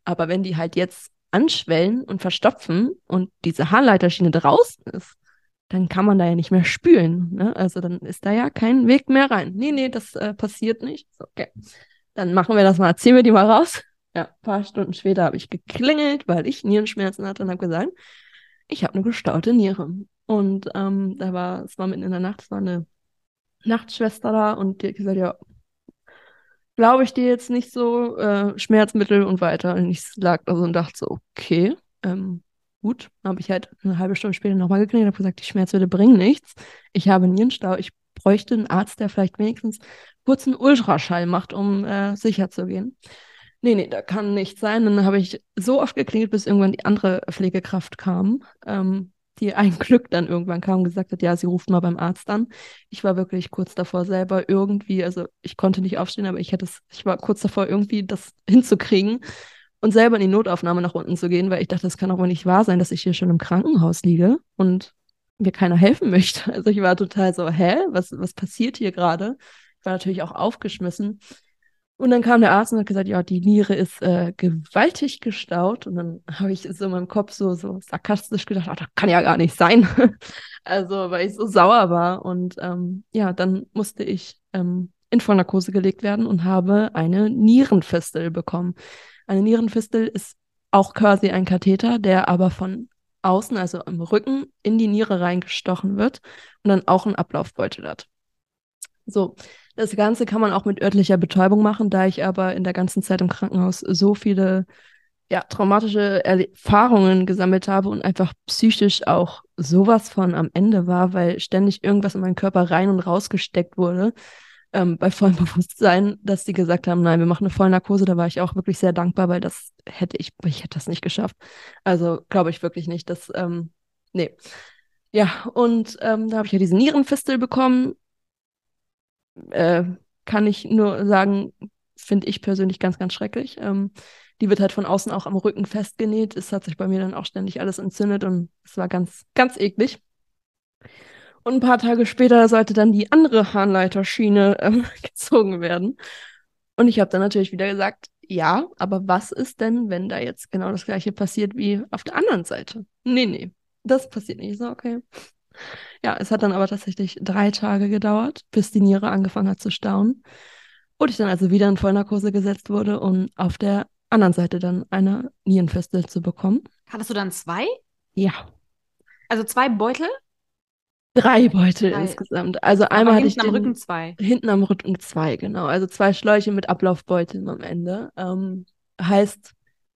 [SPEAKER 1] aber wenn die halt jetzt anschwellen und verstopfen und diese Harnleiterschiene draußen ist, dann kann man da ja nicht mehr spülen. Ne? Also dann ist da ja kein Weg mehr rein. Nee, nee, das äh, passiert nicht. Okay. Dann machen wir das mal, ziehen wir die mal raus. Ja, ein paar Stunden später habe ich geklingelt, weil ich Nierenschmerzen hatte und habe gesagt, ich habe eine gestaute Niere. Und ähm, da war, es war mitten in der Nacht, es war eine Nachtschwester da und die hat gesagt, ja, glaube ich dir jetzt nicht so, äh, Schmerzmittel und weiter. Und ich lag da so und dachte so, okay, ähm, gut. Habe ich halt eine halbe Stunde später nochmal geklingelt und habe gesagt, die Schmerzmittel bringen nichts. Ich habe Nierenstau, ich bräuchte einen Arzt, der vielleicht wenigstens kurz einen Ultraschall macht, um äh, sicher zu gehen. Nee, nee, da kann nichts sein. Dann habe ich so oft geklingelt, bis irgendwann die andere Pflegekraft kam, ähm, die ein Glück dann irgendwann kam und gesagt hat, ja, sie ruft mal beim Arzt an. Ich war wirklich kurz davor selber irgendwie, also ich konnte nicht aufstehen, aber ich hätte es, ich war kurz davor irgendwie das hinzukriegen und selber in die Notaufnahme nach unten zu gehen, weil ich dachte, das kann auch wohl nicht wahr sein, dass ich hier schon im Krankenhaus liege und mir keiner helfen möchte. Also ich war total so, hä, was, was passiert hier gerade? Ich war natürlich auch aufgeschmissen. Und dann kam der Arzt und hat gesagt, ja, die Niere ist äh, gewaltig gestaut. Und dann habe ich so in meinem Kopf so, so sarkastisch gedacht, ach, das kann ja gar nicht sein. also, weil ich so sauer war. Und ähm, ja, dann musste ich ähm, in Vollnarkose gelegt werden und habe eine Nierenfistel bekommen. Eine Nierenfistel ist auch quasi ein Katheter, der aber von außen, also im Rücken, in die Niere reingestochen wird und dann auch einen Ablaufbeutel hat. So, das Ganze kann man auch mit örtlicher Betäubung machen, da ich aber in der ganzen Zeit im Krankenhaus so viele ja, traumatische Erfahrungen gesammelt habe und einfach psychisch auch sowas von am Ende war, weil ständig irgendwas in meinen Körper rein und rausgesteckt wurde, ähm, bei vollem Bewusstsein, dass die gesagt haben, nein, wir machen eine Vollnarkose, da war ich auch wirklich sehr dankbar, weil das hätte ich, ich hätte das nicht geschafft. Also glaube ich wirklich nicht, dass, ähm, nee. Ja, und ähm, da habe ich ja diese Nierenfistel bekommen. Äh, kann ich nur sagen, finde ich persönlich ganz, ganz schrecklich. Ähm, die wird halt von außen auch am Rücken festgenäht. Es hat sich bei mir dann auch ständig alles entzündet und es war ganz, ganz eklig. Und ein paar Tage später sollte dann die andere Harnleiterschiene ähm, gezogen werden. Und ich habe dann natürlich wieder gesagt, ja, aber was ist denn, wenn da jetzt genau das gleiche passiert wie auf der anderen Seite? Nee, nee, das passiert nicht. Ich so, okay. Ja, es hat dann aber tatsächlich drei Tage gedauert, bis die Niere angefangen hat zu stauen. Und ich dann also wieder in Vollnarkose gesetzt wurde, um auf der anderen Seite dann eine Nierenfistel zu bekommen.
[SPEAKER 2] Hattest du dann zwei?
[SPEAKER 1] Ja,
[SPEAKER 2] Also zwei Beutel?
[SPEAKER 1] drei Beutel
[SPEAKER 2] Drei.
[SPEAKER 1] insgesamt. Also einmal hatte ich
[SPEAKER 2] hinten am Rücken zwei.
[SPEAKER 1] hinten am Rücken zwei, genau. Also zwei Schläuche mit Ablaufbeuteln am Ende. Ähm, heißt,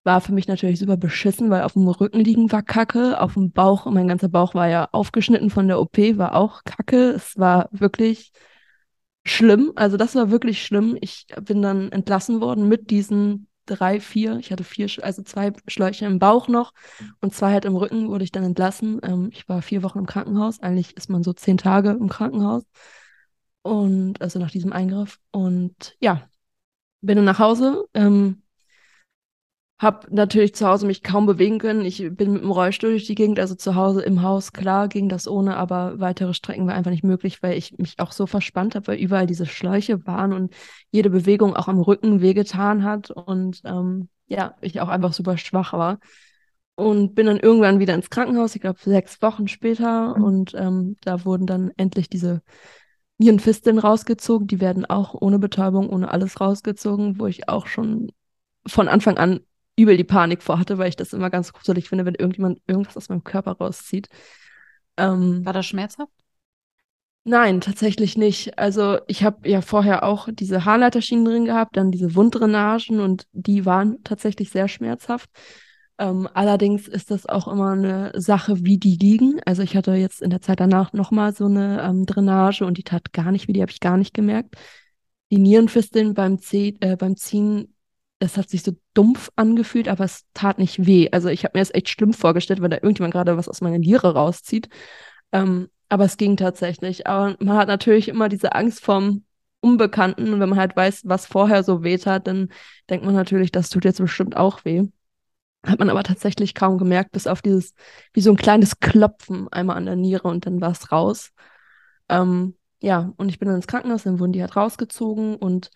[SPEAKER 1] war für mich natürlich super beschissen, weil auf dem Rücken liegen war Kacke, auf dem Bauch, mein ganzer Bauch war ja aufgeschnitten von der OP, war auch Kacke. Es war wirklich schlimm. Also das war wirklich schlimm. Ich bin dann entlassen worden mit diesen drei, vier. Ich hatte vier, also zwei Schläuche im Bauch noch und zwei halt im Rücken wurde ich dann entlassen. Ähm, ich war vier Wochen im Krankenhaus. Eigentlich ist man so zehn Tage im Krankenhaus. Und also nach diesem Eingriff. Und ja, bin dann nach Hause. Ähm, hab natürlich zu Hause mich kaum bewegen können. Ich bin mit dem Rollstuhl durch die Gegend, also zu Hause im Haus, klar ging das ohne, aber weitere Strecken war einfach nicht möglich, weil ich mich auch so verspannt habe, weil überall diese Schläuche waren und jede Bewegung auch am Rücken wehgetan hat und ähm, ja, ich auch einfach super schwach war. Und bin dann irgendwann wieder ins Krankenhaus, ich glaube sechs Wochen später, und ähm, da wurden dann endlich diese Nierenfisteln rausgezogen. Die werden auch ohne Betäubung, ohne alles rausgezogen, wo ich auch schon von Anfang an übel die Panik vor hatte, weil ich das immer ganz gruselig finde, wenn irgendjemand irgendwas aus meinem Körper rauszieht. Ähm,
[SPEAKER 2] War das schmerzhaft?
[SPEAKER 1] Nein, tatsächlich nicht. Also ich habe ja vorher auch diese Haarleiterschienen drin gehabt, dann diese Wunddrainagen und die waren tatsächlich sehr schmerzhaft. Ähm, allerdings ist das auch immer eine Sache, wie die liegen. Also ich hatte jetzt in der Zeit danach nochmal so eine ähm, Drainage und die tat gar nicht wie die habe ich gar nicht gemerkt. Die Nierenfisteln beim, Zeh äh, beim Ziehen, das hat sich so dumpf angefühlt, aber es tat nicht weh. Also ich habe mir das echt schlimm vorgestellt, wenn da irgendjemand gerade was aus meiner Niere rauszieht. Ähm, aber es ging tatsächlich. Aber man hat natürlich immer diese Angst vorm Unbekannten. Und wenn man halt weiß, was vorher so weht hat, dann denkt man natürlich, das tut jetzt bestimmt auch weh. Hat man aber tatsächlich kaum gemerkt, bis auf dieses, wie so ein kleines Klopfen einmal an der Niere und dann war es raus. Ähm, ja, und ich bin dann ins Krankenhaus, dann wurden die halt rausgezogen und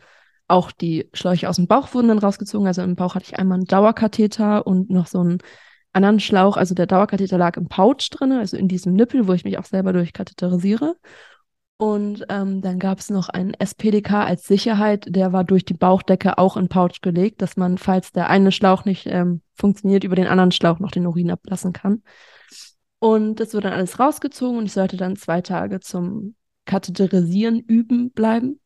[SPEAKER 1] auch die Schläuche aus dem Bauch wurden dann rausgezogen. Also im Bauch hatte ich einmal einen Dauerkatheter und noch so einen anderen Schlauch, also der Dauerkatheter lag im Pouch drin, also in diesem Nippel, wo ich mich auch selber durchkatheterisiere. Und ähm, dann gab es noch einen SPDK als Sicherheit, der war durch die Bauchdecke auch in Pouch gelegt, dass man, falls der eine Schlauch nicht ähm, funktioniert, über den anderen Schlauch noch den Urin ablassen kann. Und das wurde dann alles rausgezogen und ich sollte dann zwei Tage zum Katheterisieren üben bleiben.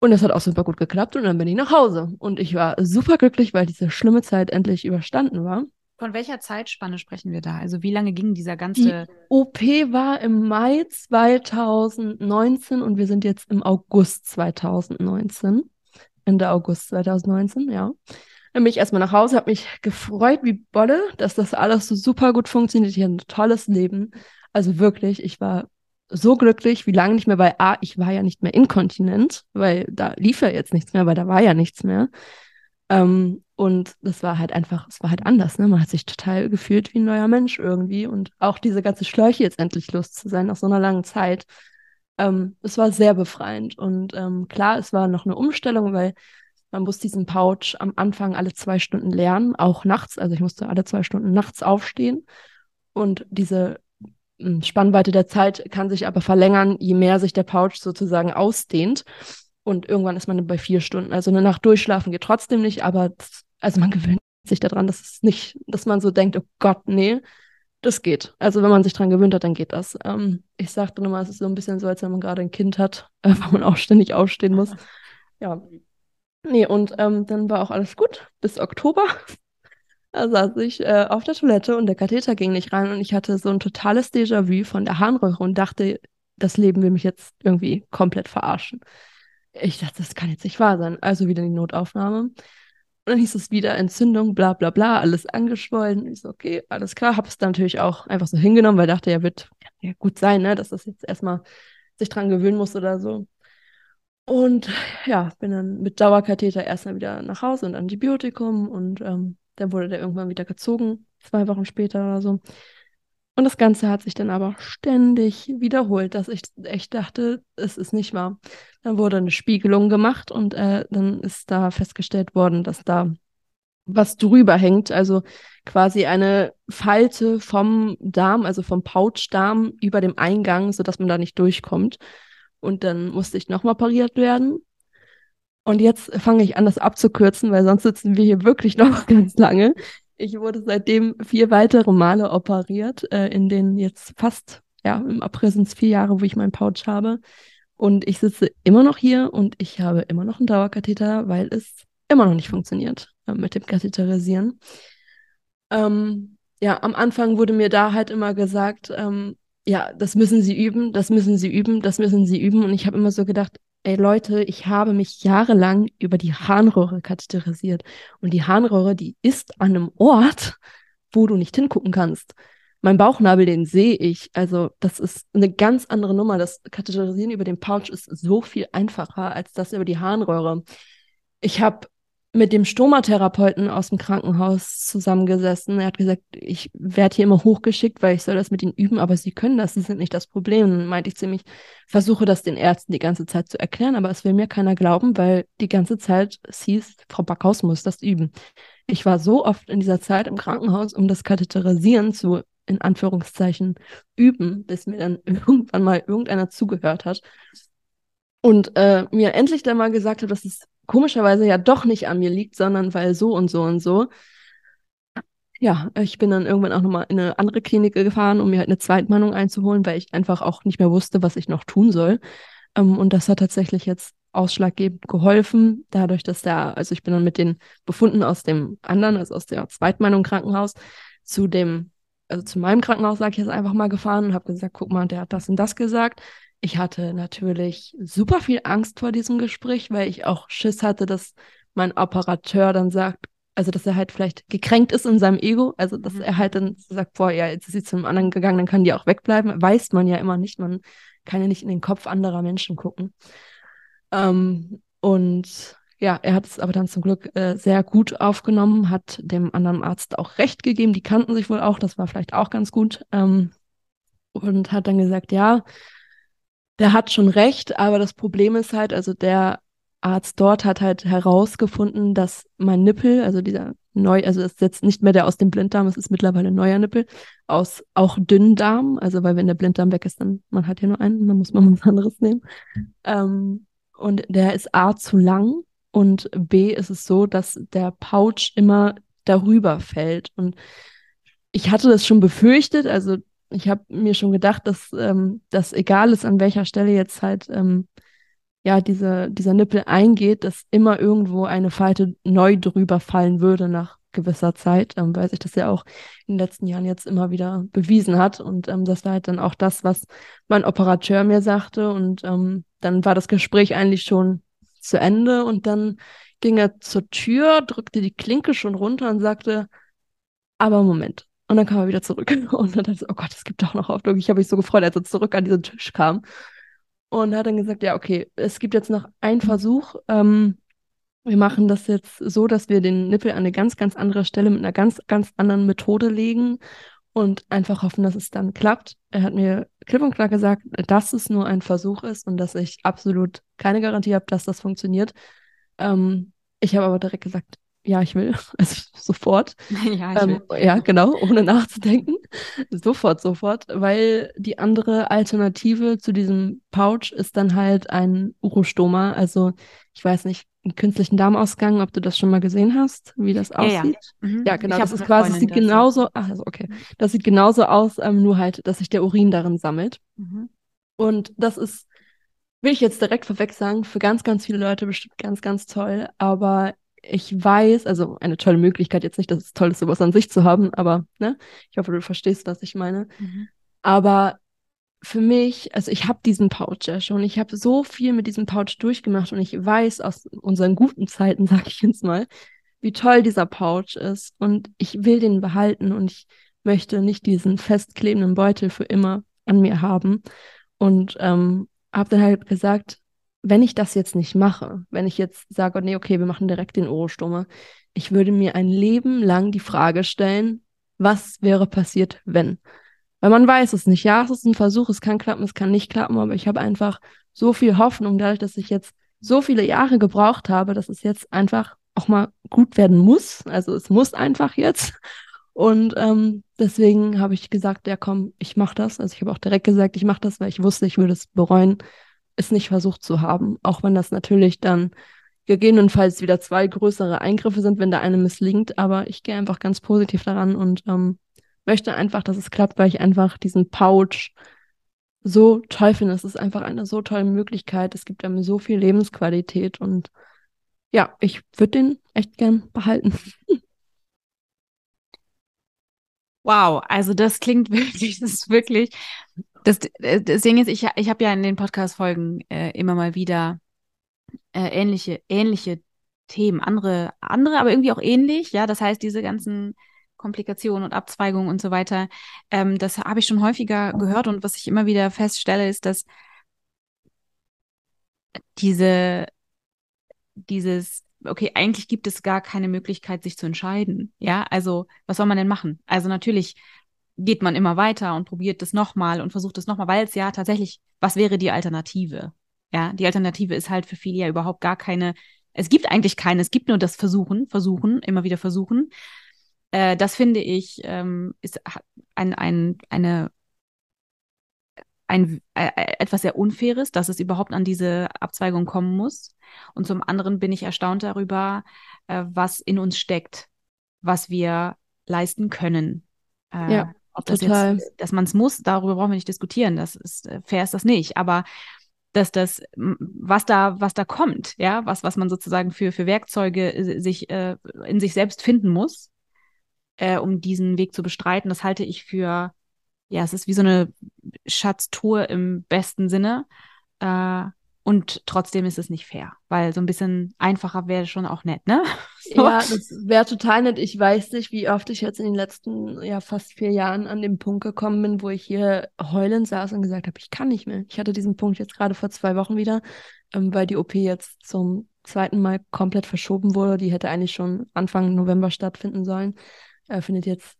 [SPEAKER 1] Und das hat auch super gut geklappt und dann bin ich nach Hause. Und ich war super glücklich, weil diese schlimme Zeit endlich überstanden war.
[SPEAKER 2] Von welcher Zeitspanne sprechen wir da? Also wie lange ging dieser ganze...
[SPEAKER 1] Die OP war im Mai 2019 und wir sind jetzt im August 2019. Ende August 2019, ja. Dann bin ich erstmal nach Hause, habe mich gefreut wie Bolle, dass das alles so super gut funktioniert. Ich hatte ein tolles Leben. Also wirklich, ich war so glücklich wie lange nicht mehr, weil A, ich war ja nicht mehr inkontinent, weil da lief ja jetzt nichts mehr, weil da war ja nichts mehr. Ähm, und das war halt einfach, es war halt anders, ne? Man hat sich total gefühlt wie ein neuer Mensch irgendwie. Und auch diese ganze Schläuche jetzt endlich los zu sein nach so einer langen Zeit. Ähm, es war sehr befreiend. Und ähm, klar, es war noch eine Umstellung, weil man muss diesen Pouch am Anfang alle zwei Stunden lernen, auch nachts. Also ich musste alle zwei Stunden nachts aufstehen. Und diese Spannweite der Zeit kann sich aber verlängern, je mehr sich der Pouch sozusagen ausdehnt. Und irgendwann ist man bei vier Stunden. Also eine Nacht durchschlafen geht trotzdem nicht, aber das, also man gewöhnt sich daran, dass es nicht, dass man so denkt, oh Gott, nee, das geht. Also wenn man sich daran gewöhnt hat, dann geht das. Ähm, ich dann immer, es ist so ein bisschen so, als wenn man gerade ein Kind hat, äh, wo man auch ständig aufstehen muss. Ja. Nee, und ähm, dann war auch alles gut bis Oktober. Da saß ich äh, auf der Toilette und der Katheter ging nicht rein und ich hatte so ein totales Déjà-vu von der Harnröhre und dachte, das Leben will mich jetzt irgendwie komplett verarschen. Ich dachte, das kann jetzt nicht wahr sein. Also wieder die Notaufnahme. Und dann hieß es wieder Entzündung, bla bla bla, alles angeschwollen. Ich so, okay, alles klar. Habe es dann natürlich auch einfach so hingenommen, weil ich dachte, ja, wird ja gut sein, ne, dass das jetzt erstmal sich dran gewöhnen muss oder so. Und ja, bin dann mit Dauerkatheter erstmal wieder nach Hause und Antibiotikum und ähm, dann wurde der irgendwann wieder gezogen, zwei Wochen später oder so. Und das Ganze hat sich dann aber ständig wiederholt, dass ich echt dachte, es ist nicht wahr. Dann wurde eine Spiegelung gemacht und äh, dann ist da festgestellt worden, dass da was drüber hängt, also quasi eine Falte vom Darm, also vom Pouchdarm über dem Eingang, sodass man da nicht durchkommt. Und dann musste ich nochmal pariert werden. Und jetzt fange ich an, das abzukürzen, weil sonst sitzen wir hier wirklich noch ganz lange. Ich wurde seitdem vier weitere Male operiert, äh, in den jetzt fast, ja, im April sind es vier Jahre, wo ich meinen Pouch habe. Und ich sitze immer noch hier und ich habe immer noch einen Dauerkatheter, weil es immer noch nicht funktioniert äh, mit dem Katheterisieren. Ähm, ja, am Anfang wurde mir da halt immer gesagt, ähm, ja, das müssen Sie üben, das müssen Sie üben, das müssen Sie üben. Und ich habe immer so gedacht, ey Leute, ich habe mich jahrelang über die Harnröhre katheterisiert. Und die Harnröhre, die ist an einem Ort, wo du nicht hingucken kannst. Mein Bauchnabel, den sehe ich. Also, das ist eine ganz andere Nummer. Das Katheterisieren über den Pouch ist so viel einfacher als das über die Harnröhre. Ich habe mit dem Stomatherapeuten aus dem Krankenhaus zusammengesessen. Er hat gesagt, ich werde hier immer hochgeschickt, weil ich soll das mit ihnen üben, aber sie können das, sie sind nicht das Problem. dann meinte ich ziemlich, versuche das den Ärzten die ganze Zeit zu erklären, aber es will mir keiner glauben, weil die ganze Zeit es hieß, Frau Backhaus muss das üben. Ich war so oft in dieser Zeit im Krankenhaus, um das Katheterisieren zu, in Anführungszeichen, üben, bis mir dann irgendwann mal irgendeiner zugehört hat und äh, mir endlich dann mal gesagt hat, dass es komischerweise ja doch nicht an mir liegt, sondern weil so und so und so. ja, ich bin dann irgendwann auch nochmal in eine andere Klinik gefahren, um mir halt eine Zweitmeinung einzuholen, weil ich einfach auch nicht mehr wusste, was ich noch tun soll. Ähm, und das hat tatsächlich jetzt ausschlaggebend geholfen, dadurch, dass der, also ich bin dann mit den Befunden aus dem anderen, also aus der Zweitmeinung Krankenhaus, zu dem, also zu meinem Krankenhaus, sage ich jetzt einfach mal gefahren und habe gesagt, guck mal, der hat das und das gesagt. Ich hatte natürlich super viel Angst vor diesem Gespräch, weil ich auch Schiss hatte, dass mein Operateur dann sagt, also dass er halt vielleicht gekränkt ist in seinem Ego, also dass mhm. er halt dann sagt, boah, ja, jetzt ist sie zu einem anderen gegangen, dann kann die auch wegbleiben. Weiß man ja immer nicht, man kann ja nicht in den Kopf anderer Menschen gucken. Ähm, und ja, er hat es aber dann zum Glück äh, sehr gut aufgenommen, hat dem anderen Arzt auch recht gegeben, die kannten sich wohl auch, das war vielleicht auch ganz gut. Ähm, und hat dann gesagt, ja, der hat schon recht, aber das Problem ist halt, also der Arzt dort hat halt herausgefunden, dass mein Nippel, also dieser neu, also es ist jetzt nicht mehr der aus dem Blinddarm, es ist mittlerweile ein neuer Nippel, aus auch Dünndarm, also weil wenn der Blinddarm weg ist, dann, man hat ja nur einen, dann muss man was anderes nehmen. Ähm, und der ist A zu lang und B ist es so, dass der Pouch immer darüber fällt. Und ich hatte das schon befürchtet, also ich habe mir schon gedacht, dass ähm, das egal ist, an welcher Stelle jetzt halt ähm, ja, diese, dieser Nippel eingeht, dass immer irgendwo eine Falte neu drüber fallen würde nach gewisser Zeit, ähm, weil sich das ja auch in den letzten Jahren jetzt immer wieder bewiesen hat. Und ähm, das war halt dann auch das, was mein Operateur mir sagte. Und ähm, dann war das Gespräch eigentlich schon zu Ende und dann ging er zur Tür, drückte die Klinke schon runter und sagte, aber Moment. Und dann kam er wieder zurück. Und dann dachte ich, oh Gott, es gibt doch noch Hoffnung. Ich habe mich so gefreut, als er zurück an diesen Tisch kam und hat dann gesagt, ja, okay, es gibt jetzt noch einen Versuch. Ähm, wir machen das jetzt so, dass wir den Nippel an eine ganz, ganz andere Stelle mit einer ganz, ganz anderen Methode legen und einfach hoffen, dass es dann klappt. Er hat mir klipp und klar gesagt, dass es nur ein Versuch ist und dass ich absolut keine Garantie habe, dass das funktioniert. Ähm, ich habe aber direkt gesagt, ja, ich will. Also sofort. Ja, ich ähm, will. ja, genau, ohne nachzudenken. sofort, sofort, weil die andere Alternative zu diesem Pouch ist dann halt ein Urostoma. Also ich weiß nicht, einen künstlichen Darmausgang, ob du das schon mal gesehen hast, wie das aussieht. Ja. Mhm. ja genau. Das ist quasi, das sieht genauso, ach, also okay. Das sieht genauso aus, ähm, nur halt, dass sich der Urin darin sammelt. Mhm. Und das ist, will ich jetzt direkt vorweg sagen, für ganz, ganz viele Leute bestimmt ganz, ganz toll. Aber ich weiß, also eine tolle Möglichkeit, jetzt nicht, dass es toll ist, sowas an sich zu haben, aber ne, ich hoffe, du verstehst, was ich meine. Mhm. Aber für mich, also ich habe diesen Pouch ja schon, ich habe so viel mit diesem Pouch durchgemacht und ich weiß aus unseren guten Zeiten, sage ich jetzt mal, wie toll dieser Pouch ist und ich will den behalten und ich möchte nicht diesen festklebenden Beutel für immer an mir haben und ähm, habe dann halt gesagt, wenn ich das jetzt nicht mache, wenn ich jetzt sage, nee, okay, wir machen direkt den Ohrstummer, ich würde mir ein Leben lang die Frage stellen, was wäre passiert, wenn? Weil man weiß es nicht. Ja, es ist ein Versuch, es kann klappen, es kann nicht klappen, aber ich habe einfach so viel Hoffnung, dadurch, dass ich jetzt so viele Jahre gebraucht habe, dass es jetzt einfach auch mal gut werden muss. Also es muss einfach jetzt. Und ähm, deswegen habe ich gesagt, ja komm, ich mache das. Also ich habe auch direkt gesagt, ich mache das, weil ich wusste, ich würde es bereuen, es nicht versucht zu haben. Auch wenn das natürlich dann gegebenenfalls wieder zwei größere Eingriffe sind, wenn der eine misslingt. Aber ich gehe einfach ganz positiv daran und ähm, möchte einfach, dass es klappt, weil ich einfach diesen Pouch so toll finde. Es ist einfach eine so tolle Möglichkeit. Es gibt einem so viel Lebensqualität und ja, ich würde den echt gern behalten.
[SPEAKER 2] Wow, also das klingt wirklich, das ist wirklich das, äh, das Ding ist, ich, ich habe ja in den Podcast-Folgen äh, immer mal wieder äh, ähnliche, ähnliche Themen, andere, andere, aber irgendwie auch ähnlich, ja. Das heißt, diese ganzen Komplikationen und Abzweigungen und so weiter, ähm, das habe ich schon häufiger gehört und was ich immer wieder feststelle, ist, dass diese, dieses, okay, eigentlich gibt es gar keine Möglichkeit, sich zu entscheiden. Ja, also was soll man denn machen? Also natürlich geht man immer weiter und probiert das nochmal und versucht es nochmal, weil es ja tatsächlich, was wäre die Alternative? Ja, die Alternative ist halt für viele ja überhaupt gar keine, es gibt eigentlich keine, es gibt nur das Versuchen, Versuchen, immer wieder Versuchen. Äh, das finde ich, ähm, ist ein, ein, eine, ein, äh, etwas sehr Unfaires, dass es überhaupt an diese Abzweigung kommen muss. Und zum anderen bin ich erstaunt darüber, äh, was in uns steckt, was wir leisten können.
[SPEAKER 1] Äh, ja,
[SPEAKER 2] ob das total. Jetzt, dass man es muss, darüber brauchen wir nicht diskutieren. Das ist äh, fair ist das nicht. Aber dass das, was da, was da kommt, ja, was, was man sozusagen für, für Werkzeuge äh, sich äh, in sich selbst finden muss, äh, um diesen Weg zu bestreiten, das halte ich für, ja, es ist wie so eine Schatztour im besten Sinne. Äh, und trotzdem ist es nicht fair, weil so ein bisschen einfacher wäre schon auch nett, ne?
[SPEAKER 1] So. Ja, das wäre total nett. Ich weiß nicht, wie oft ich jetzt in den letzten ja fast vier Jahren an den Punkt gekommen bin, wo ich hier heulend saß und gesagt habe, ich kann nicht mehr. Ich hatte diesen Punkt jetzt gerade vor zwei Wochen wieder, ähm, weil die OP jetzt zum zweiten Mal komplett verschoben wurde. Die hätte eigentlich schon Anfang November stattfinden sollen. Äh, findet jetzt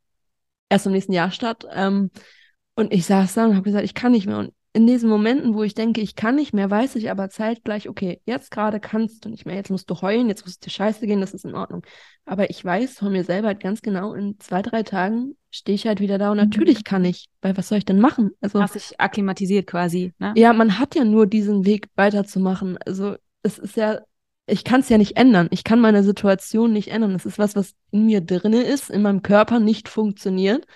[SPEAKER 1] erst im nächsten Jahr statt. Ähm, und ich saß da und habe gesagt, ich kann nicht mehr. Und in diesen Momenten, wo ich denke, ich kann nicht mehr, weiß ich aber zeitgleich, okay, jetzt gerade kannst du nicht mehr, jetzt musst du heulen, jetzt musst du dir scheiße gehen, das ist in Ordnung. Aber ich weiß von mir selber halt ganz genau, in zwei, drei Tagen stehe ich halt wieder da und mhm. natürlich kann ich, weil was soll ich denn machen?
[SPEAKER 2] Also, Hast dich akklimatisiert quasi, ne?
[SPEAKER 1] Ja, man hat ja nur diesen Weg weiterzumachen. Also es ist ja, ich kann es ja nicht ändern. Ich kann meine Situation nicht ändern. Das ist was, was in mir drinne ist, in meinem Körper nicht funktioniert.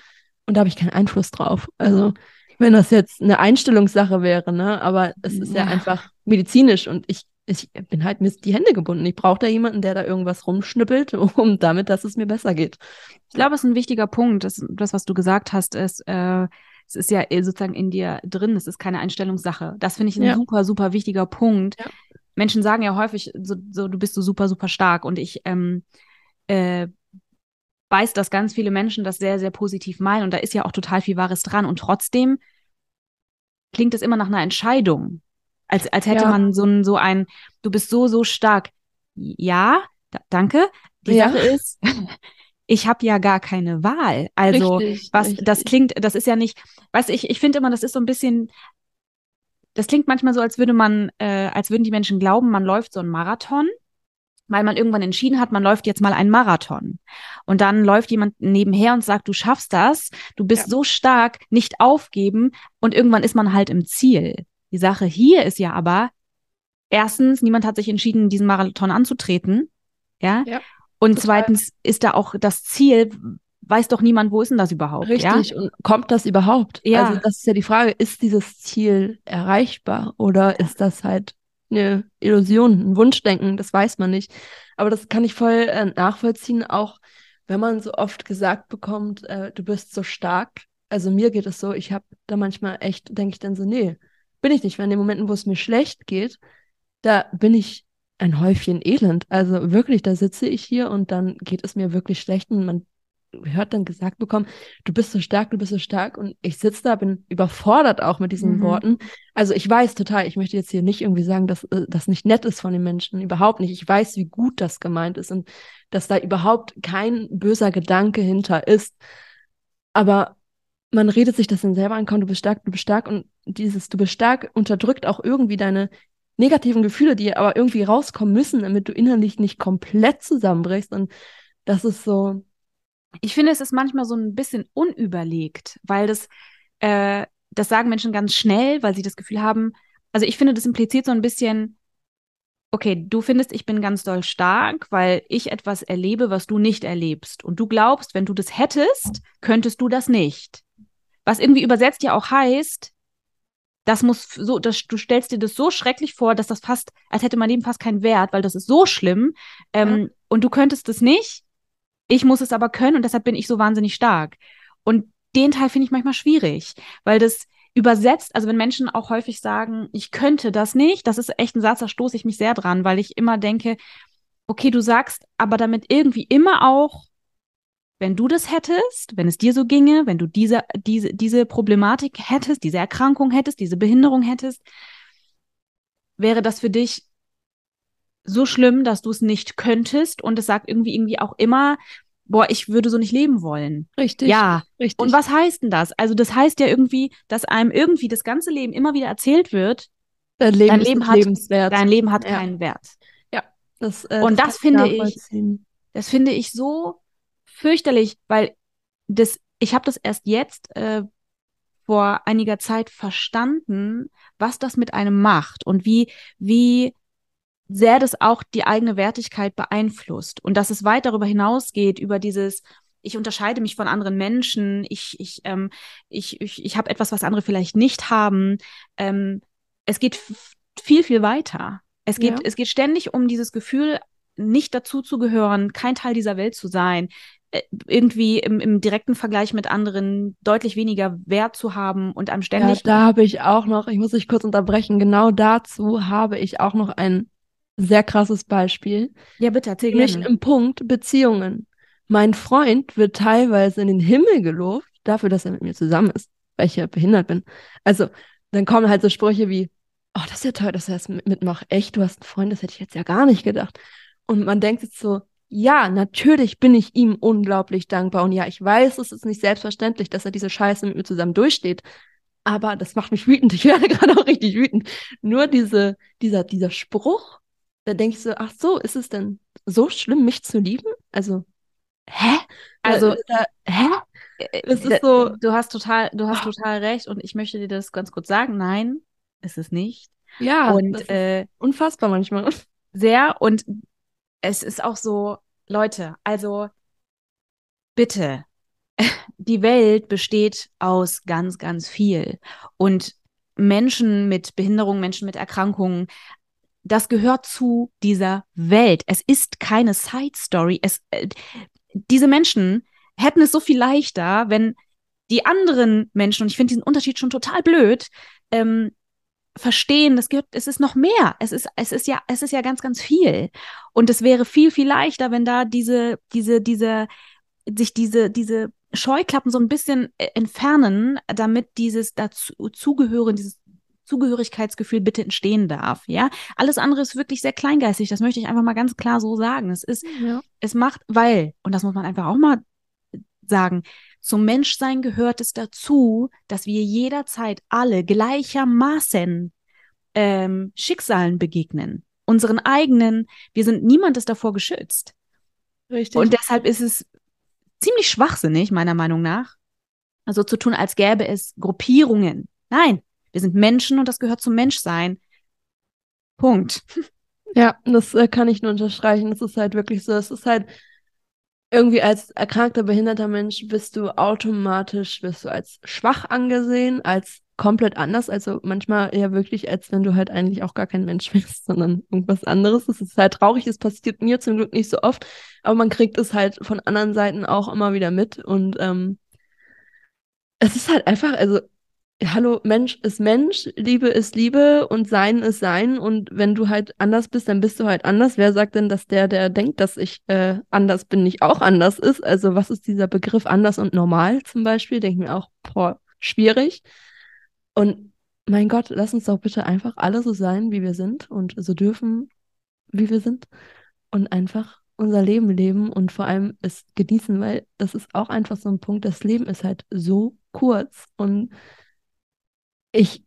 [SPEAKER 1] Und da habe ich keinen Einfluss drauf. Also wenn das jetzt eine Einstellungssache wäre, ne? Aber es ist ja, ja einfach medizinisch und ich, ich bin halt mir die Hände gebunden. Ich brauche da jemanden, der da irgendwas rumschnippelt, um damit, dass es mir besser geht.
[SPEAKER 2] Ich glaube, es ist ein wichtiger Punkt. Das, das was du gesagt hast, ist, äh, es ist ja sozusagen in dir drin. Es ist keine Einstellungssache. Das finde ich ein ja. super, super wichtiger Punkt. Ja. Menschen sagen ja häufig, so, so, du bist so super, super stark. Und ich ähm, äh, weiß, dass ganz viele Menschen das sehr, sehr positiv meinen. Und da ist ja auch total viel Wahres dran. Und trotzdem klingt es immer nach einer Entscheidung. Als, als hätte ja. man so ein, so ein, du bist so, so stark. Ja, danke. Die ja. Sache ist, ich habe ja gar keine Wahl. Also, richtig, was, richtig. das klingt, das ist ja nicht, weißt ich, ich finde immer, das ist so ein bisschen, das klingt manchmal so, als würde man, äh, als würden die Menschen glauben, man läuft so einen Marathon weil man irgendwann entschieden hat, man läuft jetzt mal einen Marathon. Und dann läuft jemand nebenher und sagt, du schaffst das, du bist ja. so stark, nicht aufgeben. Und irgendwann ist man halt im Ziel. Die Sache hier ist ja aber, erstens, niemand hat sich entschieden, diesen Marathon anzutreten. Ja. ja und total. zweitens ist da auch das Ziel, weiß doch niemand, wo ist denn das überhaupt?
[SPEAKER 1] Richtig,
[SPEAKER 2] ja?
[SPEAKER 1] und kommt das überhaupt? Ja. Also das ist ja die Frage, ist dieses Ziel erreichbar oder ist das halt eine Illusion, ein Wunschdenken, das weiß man nicht. Aber das kann ich voll äh, nachvollziehen, auch wenn man so oft gesagt bekommt, äh, du bist so stark. Also mir geht es so, ich habe da manchmal echt, denke ich dann so, nee, bin ich nicht. Weil in den Momenten, wo es mir schlecht geht, da bin ich ein Häufchen Elend. Also wirklich, da sitze ich hier und dann geht es mir wirklich schlecht und man hört dann gesagt bekommen, du bist so stark, du bist so stark. Und ich sitze da, bin überfordert auch mit diesen mhm. Worten. Also ich weiß total, ich möchte jetzt hier nicht irgendwie sagen, dass äh, das nicht nett ist von den Menschen. Überhaupt nicht. Ich weiß, wie gut das gemeint ist und dass da überhaupt kein böser Gedanke hinter ist. Aber man redet sich das dann selber an, komm, du bist stark, du bist stark. Und dieses du bist stark unterdrückt auch irgendwie deine negativen Gefühle, die aber irgendwie rauskommen müssen, damit du innerlich nicht komplett zusammenbrichst. Und das ist so,
[SPEAKER 2] ich finde, es ist manchmal so ein bisschen unüberlegt, weil das, äh, das sagen Menschen ganz schnell, weil sie das Gefühl haben, also ich finde, das impliziert so ein bisschen, okay, du findest, ich bin ganz doll stark, weil ich etwas erlebe, was du nicht erlebst. Und du glaubst, wenn du das hättest, könntest du das nicht. Was irgendwie übersetzt ja auch heißt, das muss so, das, du stellst dir das so schrecklich vor, dass das fast, als hätte mein Leben fast keinen Wert, weil das ist so schlimm. Ähm, ja. Und du könntest es nicht. Ich muss es aber können und deshalb bin ich so wahnsinnig stark. Und den Teil finde ich manchmal schwierig, weil das übersetzt, also wenn Menschen auch häufig sagen, ich könnte das nicht, das ist echt ein Satz, da stoße ich mich sehr dran, weil ich immer denke, okay, du sagst aber damit irgendwie immer auch, wenn du das hättest, wenn es dir so ginge, wenn du diese, diese, diese Problematik hättest, diese Erkrankung hättest, diese Behinderung hättest, wäre das für dich so schlimm, dass du es nicht könntest und es sagt irgendwie irgendwie auch immer, boah, ich würde so nicht leben wollen.
[SPEAKER 1] Richtig.
[SPEAKER 2] Ja.
[SPEAKER 1] Richtig.
[SPEAKER 2] Und was heißt denn das? Also das heißt ja irgendwie, dass einem irgendwie das ganze Leben immer wieder erzählt wird,
[SPEAKER 1] dein Leben, dein Leben
[SPEAKER 2] hat,
[SPEAKER 1] lebenswert.
[SPEAKER 2] Dein Leben hat ja. keinen Wert.
[SPEAKER 1] Ja.
[SPEAKER 2] Das, äh, und das, das finde ich, das finde ich so fürchterlich, weil das, ich habe das erst jetzt äh, vor einiger Zeit verstanden, was das mit einem macht und wie, wie sehr das auch die eigene Wertigkeit beeinflusst und dass es weit darüber hinausgeht, über dieses, ich unterscheide mich von anderen Menschen, ich, ich, ähm, ich, ich, ich habe etwas, was andere vielleicht nicht haben. Ähm, es geht viel, viel weiter. Es geht, ja. es geht ständig um dieses Gefühl, nicht dazu zu gehören, kein Teil dieser Welt zu sein, äh, irgendwie im, im direkten Vergleich mit anderen deutlich weniger Wert zu haben und einem ständig.
[SPEAKER 1] Ja, da habe ich auch noch, ich muss dich kurz unterbrechen, genau dazu habe ich auch noch ein sehr krasses Beispiel.
[SPEAKER 2] Ja, bitte, erzähl
[SPEAKER 1] Nicht im Punkt Beziehungen. Mein Freund wird teilweise in den Himmel gelobt dafür, dass er mit mir zusammen ist, weil ich ja behindert bin. Also, dann kommen halt so Sprüche wie, oh, das ist ja toll, dass er das mitmacht. Echt, du hast einen Freund, das hätte ich jetzt ja gar nicht gedacht. Und man denkt jetzt so, ja, natürlich bin ich ihm unglaublich dankbar. Und ja, ich weiß, es ist nicht selbstverständlich, dass er diese Scheiße mit mir zusammen durchsteht. Aber das macht mich wütend. Ich werde gerade auch richtig wütend. Nur diese, dieser, dieser Spruch, da denke ich so, ach so, ist es denn so schlimm, mich zu lieben? Also, hä?
[SPEAKER 2] Also, da, hä? Es ist so. Du hast total, du hast total recht und ich möchte dir das ganz kurz sagen. Nein, ist es nicht.
[SPEAKER 1] Ja, und äh, unfassbar manchmal.
[SPEAKER 2] Sehr und es ist auch so, Leute, also bitte, die Welt besteht aus ganz, ganz viel und Menschen mit Behinderungen, Menschen mit Erkrankungen, das gehört zu dieser Welt. Es ist keine Side Story. Es, äh, diese Menschen hätten es so viel leichter, wenn die anderen Menschen, und ich finde diesen Unterschied schon total blöd, ähm, verstehen, das gehört, es ist noch mehr. Es ist, es ist ja, es ist ja ganz, ganz viel. Und es wäre viel, viel leichter, wenn da diese, diese, diese, sich diese, diese Scheuklappen so ein bisschen äh, entfernen, damit dieses zugehören, dieses Zugehörigkeitsgefühl bitte entstehen darf. Ja, alles andere ist wirklich sehr kleingeistig. Das möchte ich einfach mal ganz klar so sagen. Es ist, ja. es macht, weil, und das muss man einfach auch mal sagen, zum Menschsein gehört es dazu, dass wir jederzeit alle gleichermaßen ähm, Schicksalen begegnen. Unseren eigenen, wir sind, niemand ist davor geschützt. Richtig. Und deshalb ist es ziemlich schwachsinnig, meiner Meinung nach, also zu tun, als gäbe es Gruppierungen. Nein, wir sind Menschen und das gehört zum Menschsein. Punkt.
[SPEAKER 1] Ja, das äh, kann ich nur unterstreichen. Das ist halt wirklich so. Es ist halt, irgendwie als erkrankter, behinderter Mensch bist du automatisch, bist du als schwach angesehen, als komplett anders. Also manchmal eher wirklich, als wenn du halt eigentlich auch gar kein Mensch bist, sondern irgendwas anderes. Es ist halt traurig, es passiert mir zum Glück nicht so oft, aber man kriegt es halt von anderen Seiten auch immer wieder mit. Und ähm, es ist halt einfach, also hallo, Mensch ist Mensch, Liebe ist Liebe und Sein ist Sein. Und wenn du halt anders bist, dann bist du halt anders. Wer sagt denn, dass der, der denkt, dass ich äh, anders bin, nicht auch anders ist? Also was ist dieser Begriff anders und normal zum Beispiel? Denke mir auch, boah, schwierig. Und mein Gott, lass uns doch bitte einfach alle so sein, wie wir sind und so dürfen, wie wir sind. Und einfach unser Leben leben und vor allem es genießen, weil das ist auch einfach so ein Punkt, das Leben ist halt so kurz und ich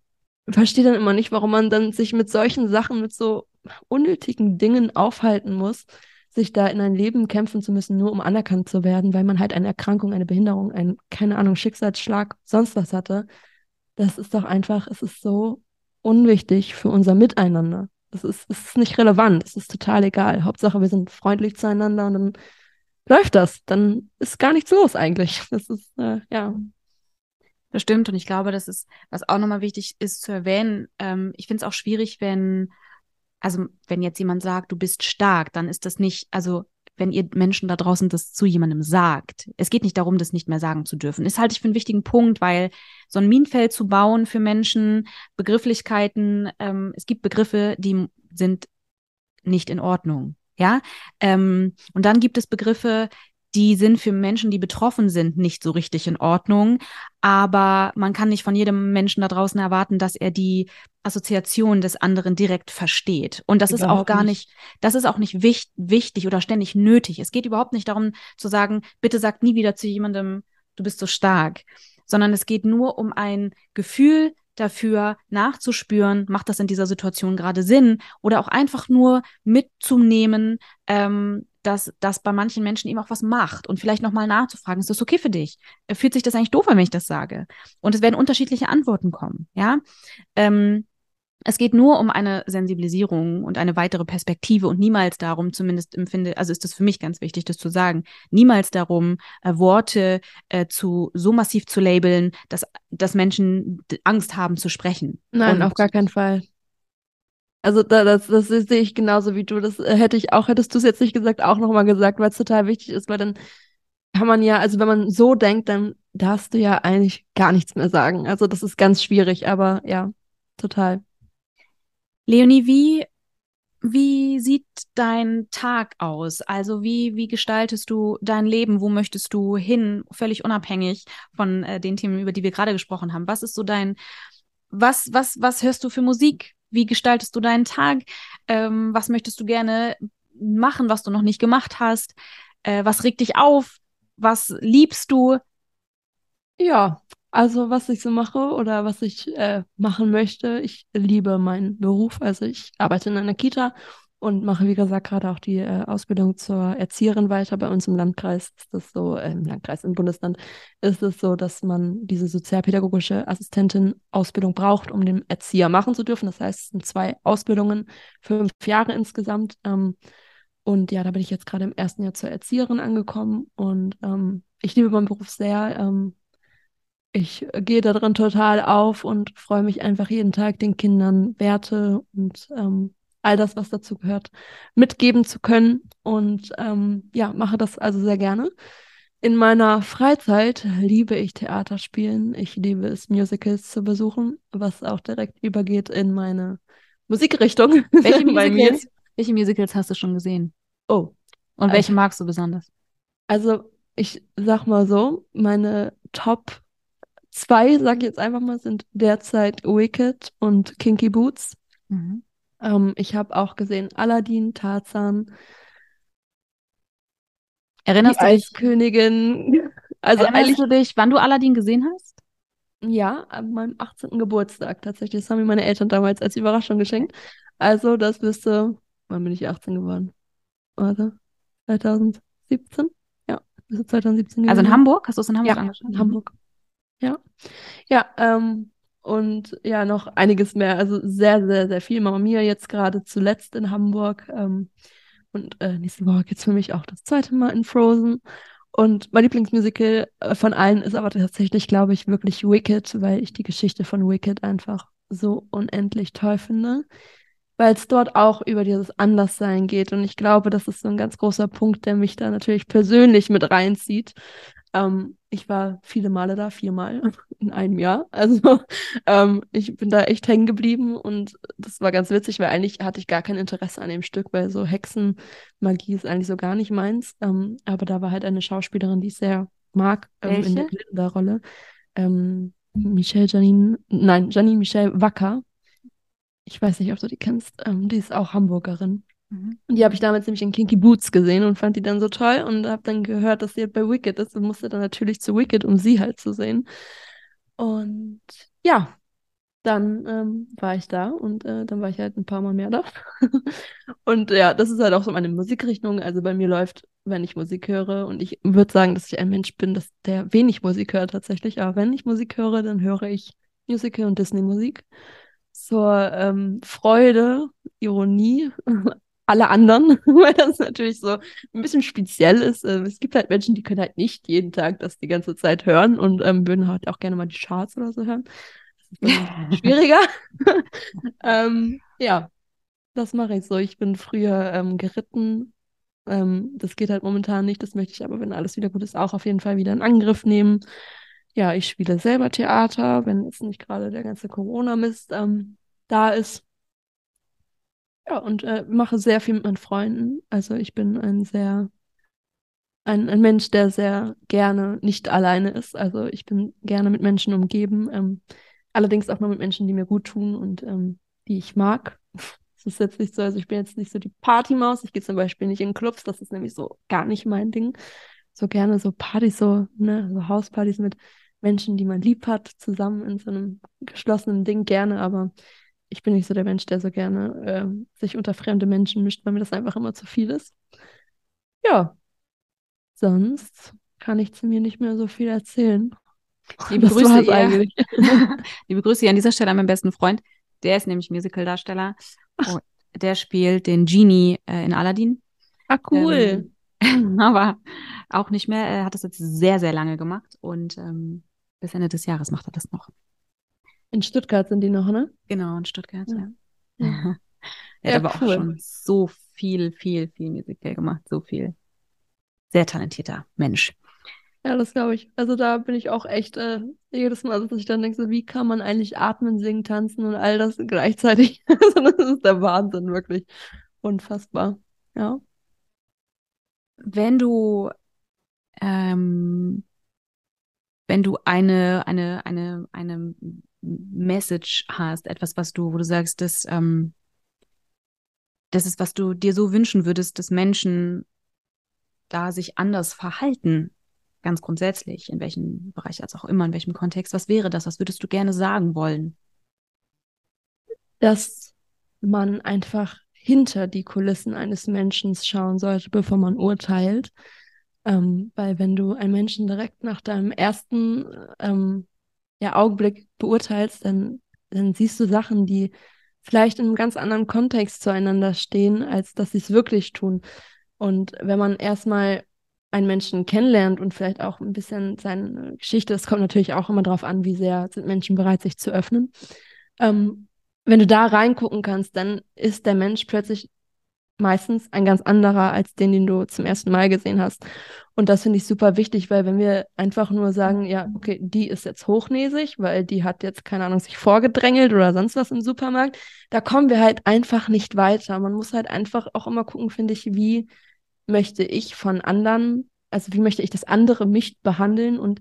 [SPEAKER 1] verstehe dann immer nicht, warum man dann sich mit solchen Sachen, mit so unnötigen Dingen aufhalten muss, sich da in ein Leben kämpfen zu müssen, nur um anerkannt zu werden, weil man halt eine Erkrankung, eine Behinderung, ein, keine Ahnung, Schicksalsschlag, sonst was hatte. Das ist doch einfach, es ist so unwichtig für unser Miteinander. Es ist, es ist nicht relevant, es ist total egal. Hauptsache, wir sind freundlich zueinander und dann läuft das. Dann ist gar nichts los eigentlich. Das ist, äh, ja,
[SPEAKER 2] das stimmt und ich glaube, das ist, was auch nochmal wichtig ist zu erwähnen. Ähm, ich finde es auch schwierig, wenn, also wenn jetzt jemand sagt, du bist stark, dann ist das nicht, also wenn ihr Menschen da draußen das zu jemandem sagt. Es geht nicht darum, das nicht mehr sagen zu dürfen. Ist halte ich für einen wichtigen Punkt, weil so ein Minenfeld zu bauen für Menschen, Begrifflichkeiten, ähm, es gibt Begriffe, die sind nicht in Ordnung. Ja, ähm, und dann gibt es Begriffe, die sind für Menschen, die betroffen sind, nicht so richtig in Ordnung. Aber man kann nicht von jedem Menschen da draußen erwarten, dass er die Assoziation des anderen direkt versteht. Und das überhaupt ist auch gar nicht, nicht das ist auch nicht wich wichtig oder ständig nötig. Es geht überhaupt nicht darum zu sagen, bitte sag nie wieder zu jemandem, du bist so stark, sondern es geht nur um ein Gefühl dafür nachzuspüren, macht das in dieser Situation gerade Sinn oder auch einfach nur mitzunehmen, ähm, dass das bei manchen Menschen eben auch was macht und vielleicht nochmal nachzufragen, ist das okay für dich? Fühlt sich das eigentlich doof, wenn ich das sage? Und es werden unterschiedliche Antworten kommen, ja. Ähm, es geht nur um eine Sensibilisierung und eine weitere Perspektive und niemals darum, zumindest empfinde, also ist das für mich ganz wichtig, das zu sagen, niemals darum, äh, Worte äh, zu so massiv zu labeln, dass, dass Menschen Angst haben zu sprechen.
[SPEAKER 1] Nein, und auf gar keinen Fall. Also da, das, das sehe ich genauso wie du. Das äh, hätte ich auch, hättest du es jetzt nicht gesagt, auch nochmal gesagt, weil es total wichtig ist, weil dann kann man ja, also wenn man so denkt, dann darfst du ja eigentlich gar nichts mehr sagen. Also das ist ganz schwierig, aber ja, total.
[SPEAKER 2] Leonie, wie, wie sieht dein Tag aus? Also wie, wie gestaltest du dein Leben? Wo möchtest du hin? Völlig unabhängig von äh, den Themen, über die wir gerade gesprochen haben. Was ist so dein, was, was, was hörst du für Musik? Wie gestaltest du deinen Tag? Ähm, was möchtest du gerne machen, was du noch nicht gemacht hast? Äh, was regt dich auf? Was liebst du?
[SPEAKER 1] Ja, also, was ich so mache oder was ich äh, machen möchte, ich liebe meinen Beruf. Also, ich arbeite in einer Kita und mache, wie gesagt, gerade auch die äh, Ausbildung zur Erzieherin weiter. Bei uns im Landkreis ist das so, äh, im Landkreis, im Bundesland ist es so, dass man diese sozialpädagogische Assistentin-Ausbildung braucht, um den Erzieher machen zu dürfen. Das heißt, es sind zwei Ausbildungen, fünf Jahre insgesamt. Ähm, und ja, da bin ich jetzt gerade im ersten Jahr zur Erzieherin angekommen und ähm, ich liebe meinen Beruf sehr. Ähm, ich gehe darin total auf und freue mich einfach jeden Tag den Kindern Werte und ähm, all das, was dazu gehört, mitgeben zu können. Und ähm, ja, mache das also sehr gerne. In meiner Freizeit liebe ich Theater spielen. Ich liebe es, Musicals zu besuchen, was auch direkt übergeht in meine Musikrichtung.
[SPEAKER 2] Welche Musicals, welche Musicals hast du schon gesehen?
[SPEAKER 1] Oh.
[SPEAKER 2] Und welche also, magst du besonders?
[SPEAKER 1] Also, ich sag mal so, meine Top Zwei, sage ich jetzt einfach mal, sind derzeit Wicked und Kinky Boots. Mhm. Ähm, ich habe auch gesehen Aladdin, Tarzan.
[SPEAKER 2] Erinnerst du dich?
[SPEAKER 1] Eiskönigin.
[SPEAKER 2] Also Erinnerst du dich, wann du Aladdin gesehen hast?
[SPEAKER 1] Ja, an meinem 18. Geburtstag tatsächlich. Das haben mir meine Eltern damals als Überraschung geschenkt. Also, das müsste, wann bin ich 18 geworden? Warte, 2017? Ja,
[SPEAKER 2] bis 2017. Also in Hamburg? Hast du es in Hamburg
[SPEAKER 1] ja,
[SPEAKER 2] angeschaut?
[SPEAKER 1] In Hamburg. Ja. Ja, ähm, und ja, noch einiges mehr. Also sehr, sehr, sehr viel. Mama Mia jetzt gerade zuletzt in Hamburg. Ähm, und äh, nächste Woche geht es für mich auch das zweite Mal in Frozen. Und mein Lieblingsmusical äh, von allen ist aber tatsächlich, glaube ich, wirklich Wicked, weil ich die Geschichte von Wicked einfach so unendlich toll finde. Weil es dort auch über dieses Anderssein geht. Und ich glaube, das ist so ein ganz großer Punkt, der mich da natürlich persönlich mit reinzieht. Ähm, ich war viele Male da, viermal in einem Jahr. Also ähm, ich bin da echt hängen geblieben und das war ganz witzig, weil eigentlich hatte ich gar kein Interesse an dem Stück, weil so Hexenmagie ist eigentlich so gar nicht meins. Ähm, aber da war halt eine Schauspielerin, die ich sehr mag ähm, in der Glinda-Rolle. Ähm, Michelle Janine, nein, Janine Michelle Wacker. Ich weiß nicht, ob du die kennst. Ähm, die ist auch Hamburgerin. Mhm. Und die habe ich damals nämlich in Kinky Boots gesehen und fand die dann so toll und habe dann gehört, dass sie halt bei Wicked ist und musste dann natürlich zu Wicked, um sie halt zu sehen. Und ja, dann ähm, war ich da und äh, dann war ich halt ein paar Mal mehr da. und ja, das ist halt auch so meine Musikrichtung. Also bei mir läuft, wenn ich Musik höre, und ich würde sagen, dass ich ein Mensch bin, dass der wenig Musik hört tatsächlich. Aber wenn ich Musik höre, dann höre ich Musical und Disney-Musik zur ähm, Freude, Ironie, alle anderen, weil das natürlich so ein bisschen speziell ist. Ähm, es gibt halt Menschen, die können halt nicht jeden Tag das die ganze Zeit hören und ähm, würden halt auch gerne mal die Charts oder so hören. Das ist schwieriger. ähm, ja, das mache ich so. Ich bin früher ähm, geritten. Ähm, das geht halt momentan nicht. Das möchte ich aber, wenn alles wieder gut ist, auch auf jeden Fall wieder in Angriff nehmen. Ja, ich spiele selber Theater, wenn jetzt nicht gerade der ganze Corona-Mist ähm, da ist. Ja, und äh, mache sehr viel mit meinen Freunden. Also ich bin ein sehr, ein, ein Mensch, der sehr gerne nicht alleine ist. Also ich bin gerne mit Menschen umgeben. Ähm, allerdings auch nur mit Menschen, die mir gut tun und ähm, die ich mag. Das ist jetzt nicht so, also ich bin jetzt nicht so die Partymaus. Ich gehe zum Beispiel nicht in Clubs, das ist nämlich so gar nicht mein Ding. So gerne so Partys, so, ne, so Hauspartys mit Menschen, die man lieb hat, zusammen in so einem geschlossenen Ding gerne, aber ich bin nicht so der Mensch, der so gerne äh, sich unter fremde Menschen mischt, weil mir das einfach immer zu viel ist. Ja, sonst kann ich zu mir nicht mehr so viel erzählen.
[SPEAKER 2] Liebe Grüße, hier, liebe Grüße an dieser Stelle an meinen besten Freund. Der ist nämlich Musicaldarsteller. Oh, der spielt den Genie äh, in Aladdin.
[SPEAKER 1] Ah, cool.
[SPEAKER 2] Ähm, aber auch nicht mehr. Er hat das jetzt sehr, sehr lange gemacht und ähm, bis Ende des Jahres macht er das noch.
[SPEAKER 1] In Stuttgart sind die noch, ne?
[SPEAKER 2] Genau, in Stuttgart, ja.
[SPEAKER 1] Ja.
[SPEAKER 2] er
[SPEAKER 1] Ja,
[SPEAKER 2] hat aber
[SPEAKER 1] cool.
[SPEAKER 2] auch schon so viel, viel, viel Musical gemacht. So viel. Sehr talentierter Mensch.
[SPEAKER 1] Ja, das glaube ich. Also da bin ich auch echt äh, jedes Mal, dass ich dann denke, so, wie kann man eigentlich atmen, singen, tanzen und all das gleichzeitig? Also das ist der Wahnsinn, wirklich. Unfassbar. Ja.
[SPEAKER 2] Wenn du, ähm, wenn du eine, eine, eine, eine Message hast, etwas, was du, wo du sagst, dass, ähm, das ist, was du dir so wünschen würdest, dass Menschen da sich anders verhalten, ganz grundsätzlich, in welchem Bereich als auch immer, in welchem Kontext, was wäre das? Was würdest du gerne sagen wollen?
[SPEAKER 1] dass man einfach hinter die Kulissen eines Menschen schauen sollte, bevor man urteilt. Ähm, weil wenn du einen Menschen direkt nach deinem ersten ähm, ja, Augenblick beurteilst, dann, dann siehst du Sachen, die vielleicht in einem ganz anderen Kontext zueinander stehen, als dass sie es wirklich tun. Und wenn man erstmal einen Menschen kennenlernt und vielleicht auch ein bisschen seine Geschichte, es kommt natürlich auch immer darauf an, wie sehr sind Menschen bereit, sich zu öffnen. Ähm, wenn du da reingucken kannst, dann ist der Mensch plötzlich meistens ein ganz anderer als den, den du zum ersten Mal gesehen hast. Und das finde ich super wichtig, weil wenn wir einfach nur sagen, ja, okay, die ist jetzt hochnäsig, weil die hat jetzt, keine Ahnung, sich vorgedrängelt oder sonst was im Supermarkt, da kommen wir halt einfach nicht weiter. Man muss halt einfach auch immer gucken, finde ich, wie möchte ich von anderen, also wie möchte ich das andere mich behandeln und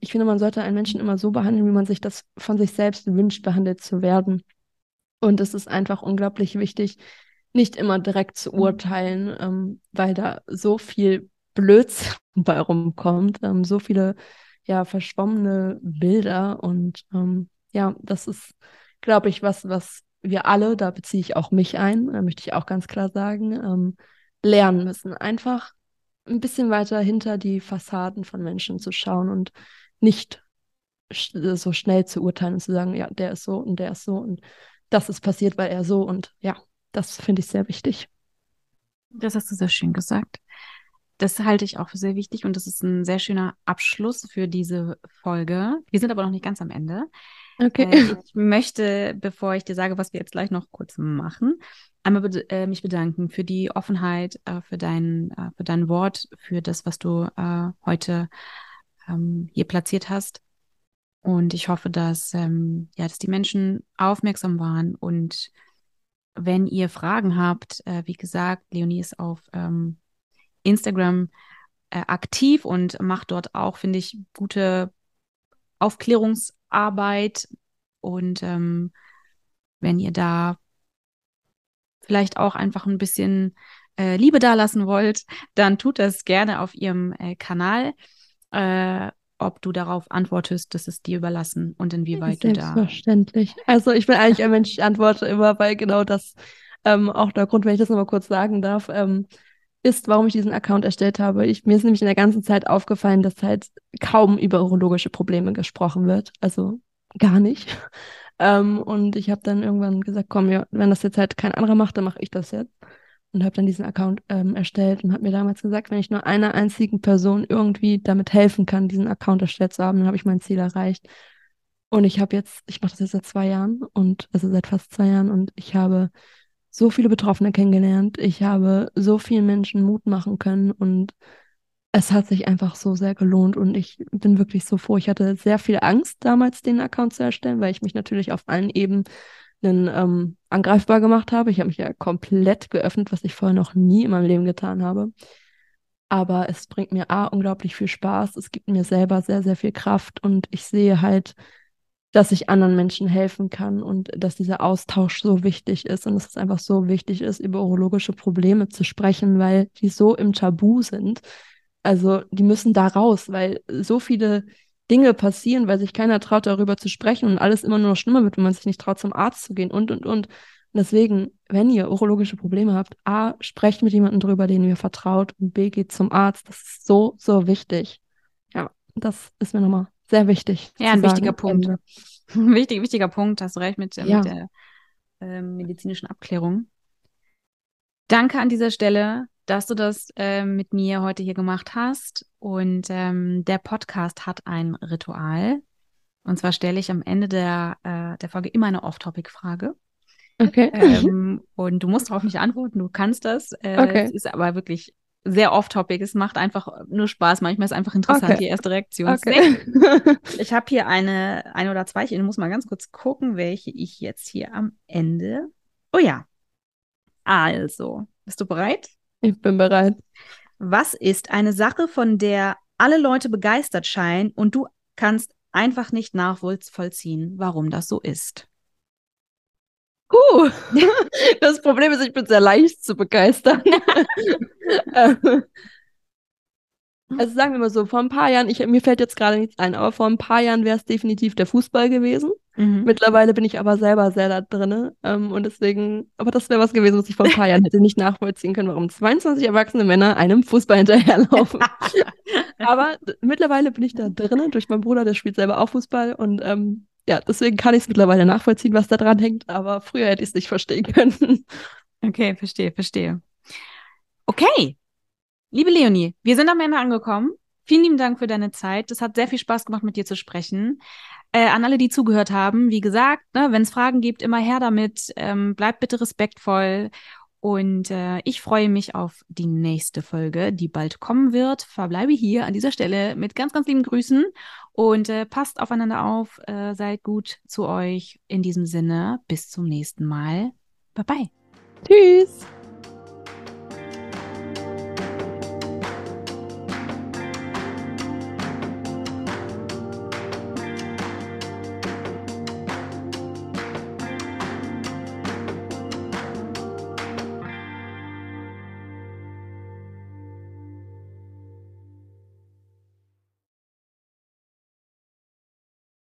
[SPEAKER 1] ich finde, man sollte einen Menschen immer so behandeln, wie man sich das von sich selbst wünscht, behandelt zu werden. Und es ist einfach unglaublich wichtig, nicht immer direkt zu urteilen, ähm, weil da so viel Blödsinn bei rumkommt, ähm, so viele ja verschwommene Bilder und ähm, ja, das ist, glaube ich, was, was wir alle, da beziehe ich auch mich ein, da möchte ich auch ganz klar sagen, ähm, lernen müssen. Einfach ein bisschen weiter hinter die Fassaden von Menschen zu schauen und nicht sch- so schnell zu urteilen und zu sagen, ja, der ist so und der ist so und das ist passiert, weil er so und ja, das finde ich sehr wichtig.
[SPEAKER 2] Das hast du sehr schön gesagt. Das halte ich auch für sehr wichtig und das ist ein sehr schöner Abschluss für diese Folge. Wir sind aber noch nicht ganz am Ende.
[SPEAKER 1] Okay.
[SPEAKER 2] Äh, ich möchte, bevor ich dir sage, was wir jetzt gleich noch kurz machen, einmal bed äh, mich bedanken für die Offenheit, äh, für dein, äh, für dein Wort, für das, was du äh, heute ähm, hier platziert hast. Und ich hoffe, dass, ähm, ja, dass die Menschen aufmerksam waren. Und wenn ihr Fragen habt, äh, wie gesagt, Leonie ist auf ähm, Instagram äh, aktiv und macht dort auch, finde ich, gute Aufklärungsarbeit. Und ähm, wenn ihr da vielleicht auch einfach ein bisschen äh, Liebe dalassen wollt, dann tut das gerne auf ihrem äh, Kanal. Ob du darauf antwortest, das ist dir überlassen und inwieweit du da.
[SPEAKER 1] Selbstverständlich. Also ich bin eigentlich ein Mensch, ich antworte immer, weil genau das ähm, auch der Grund, wenn ich das nochmal kurz sagen darf, ähm, ist, warum ich diesen Account erstellt habe. Ich, mir ist nämlich in der ganzen Zeit aufgefallen, dass halt kaum über urologische Probleme gesprochen wird. Also gar nicht. Ähm, und ich habe dann irgendwann gesagt, komm, ja, wenn das jetzt halt kein anderer macht, dann mache ich das jetzt. Und habe dann diesen Account ähm, erstellt und habe mir damals gesagt, wenn ich nur einer einzigen Person irgendwie damit helfen kann, diesen Account erstellt zu haben, dann habe ich mein Ziel erreicht. Und ich habe jetzt, ich mache das jetzt seit zwei Jahren und also seit fast zwei Jahren und ich habe so viele Betroffene kennengelernt. Ich habe so vielen Menschen Mut machen können und es hat sich einfach so sehr gelohnt und ich bin wirklich so froh. Ich hatte sehr viel Angst damals, den Account zu erstellen, weil ich mich natürlich auf allen Ebenen ähm, angreifbar gemacht habe. Ich habe mich ja komplett geöffnet, was ich vorher noch nie in meinem Leben getan habe. Aber es bringt mir A, unglaublich viel Spaß. Es gibt mir selber sehr, sehr viel Kraft und ich sehe halt, dass ich anderen Menschen helfen kann und dass dieser Austausch so wichtig ist und dass es einfach so wichtig ist, über urologische Probleme zu sprechen, weil die so im Tabu sind. Also die müssen da raus, weil so viele Dinge passieren, weil sich keiner traut, darüber zu sprechen und alles immer nur noch schlimmer wird, wenn man sich nicht traut, zum Arzt zu gehen und, und, und. Und deswegen, wenn ihr urologische Probleme habt, A, sprecht mit jemandem drüber, den ihr vertraut und B, geht zum Arzt. Das ist so, so wichtig. Ja, das ist mir nochmal sehr wichtig.
[SPEAKER 2] Ja, ein wichtiger
[SPEAKER 1] sagen.
[SPEAKER 2] Punkt.
[SPEAKER 1] Ende.
[SPEAKER 2] Wichtig, wichtiger Punkt, hast du recht mit,
[SPEAKER 1] Ja.
[SPEAKER 2] mit, der, äh, medizinischen Abklärung. Danke an dieser Stelle, dass du das äh, mit mir heute hier gemacht hast. Und ähm, der Podcast hat ein Ritual. Und zwar stelle ich am Ende der, äh, der Folge immer eine Off-Topic-Frage.
[SPEAKER 1] Okay.
[SPEAKER 2] Ähm, und du musst darauf nicht antworten, du kannst das. Äh,
[SPEAKER 1] Okay.
[SPEAKER 2] Es ist aber wirklich sehr off-topic. Es macht einfach nur Spaß. Manchmal ist es einfach interessant,
[SPEAKER 1] Okay.
[SPEAKER 2] die erste Reaktion.
[SPEAKER 1] Okay.
[SPEAKER 2] Ich habe hier eine, ein oder zwei. Ich muss mal ganz kurz gucken, welche ich jetzt hier am Ende. Oh ja. Also, bist du bereit?
[SPEAKER 1] Ich bin bereit.
[SPEAKER 2] Was ist eine Sache, von der alle Leute begeistert scheinen und du kannst einfach nicht nachvollziehen, warum das so ist?
[SPEAKER 1] Uh, das Problem ist, ich bin sehr leicht zu begeistern. Ähm, also sagen wir mal so, vor ein paar Jahren, ich, mir fällt jetzt gerade nichts ein, aber vor ein paar Jahren wäre es definitiv der Fußball gewesen.
[SPEAKER 2] Mhm.
[SPEAKER 1] Mittlerweile bin ich aber selber sehr da drinne. Ähm, und deswegen, aber das wäre was gewesen, was ich vor ein paar Jahren hätte nicht nachvollziehen können, warum 22 erwachsene Männer einem Fußball hinterherlaufen. aber mittlerweile bin ich da drinne, durch meinen Bruder, der spielt selber auch Fußball. Und ähm, ja, deswegen kann ich es mittlerweile nachvollziehen, was da dran hängt. Aber früher hätte ich es nicht verstehen können.
[SPEAKER 2] Okay, verstehe, verstehe. Okay, liebe Leonie, wir sind am Ende angekommen. Vielen lieben Dank für deine Zeit. Es hat sehr viel Spaß gemacht, mit dir zu sprechen. Äh, an alle, die zugehört haben, wie gesagt, ne, wenn es Fragen gibt, immer her damit. Ähm, bleibt bitte respektvoll. Und äh, ich freue mich auf die nächste Folge, die bald kommen wird. Verbleibe hier an dieser Stelle mit ganz, ganz lieben Grüßen und äh, passt aufeinander auf. Äh, seid gut zu euch. In diesem Sinne, bis zum nächsten Mal. Bye bye.
[SPEAKER 1] Tschüss.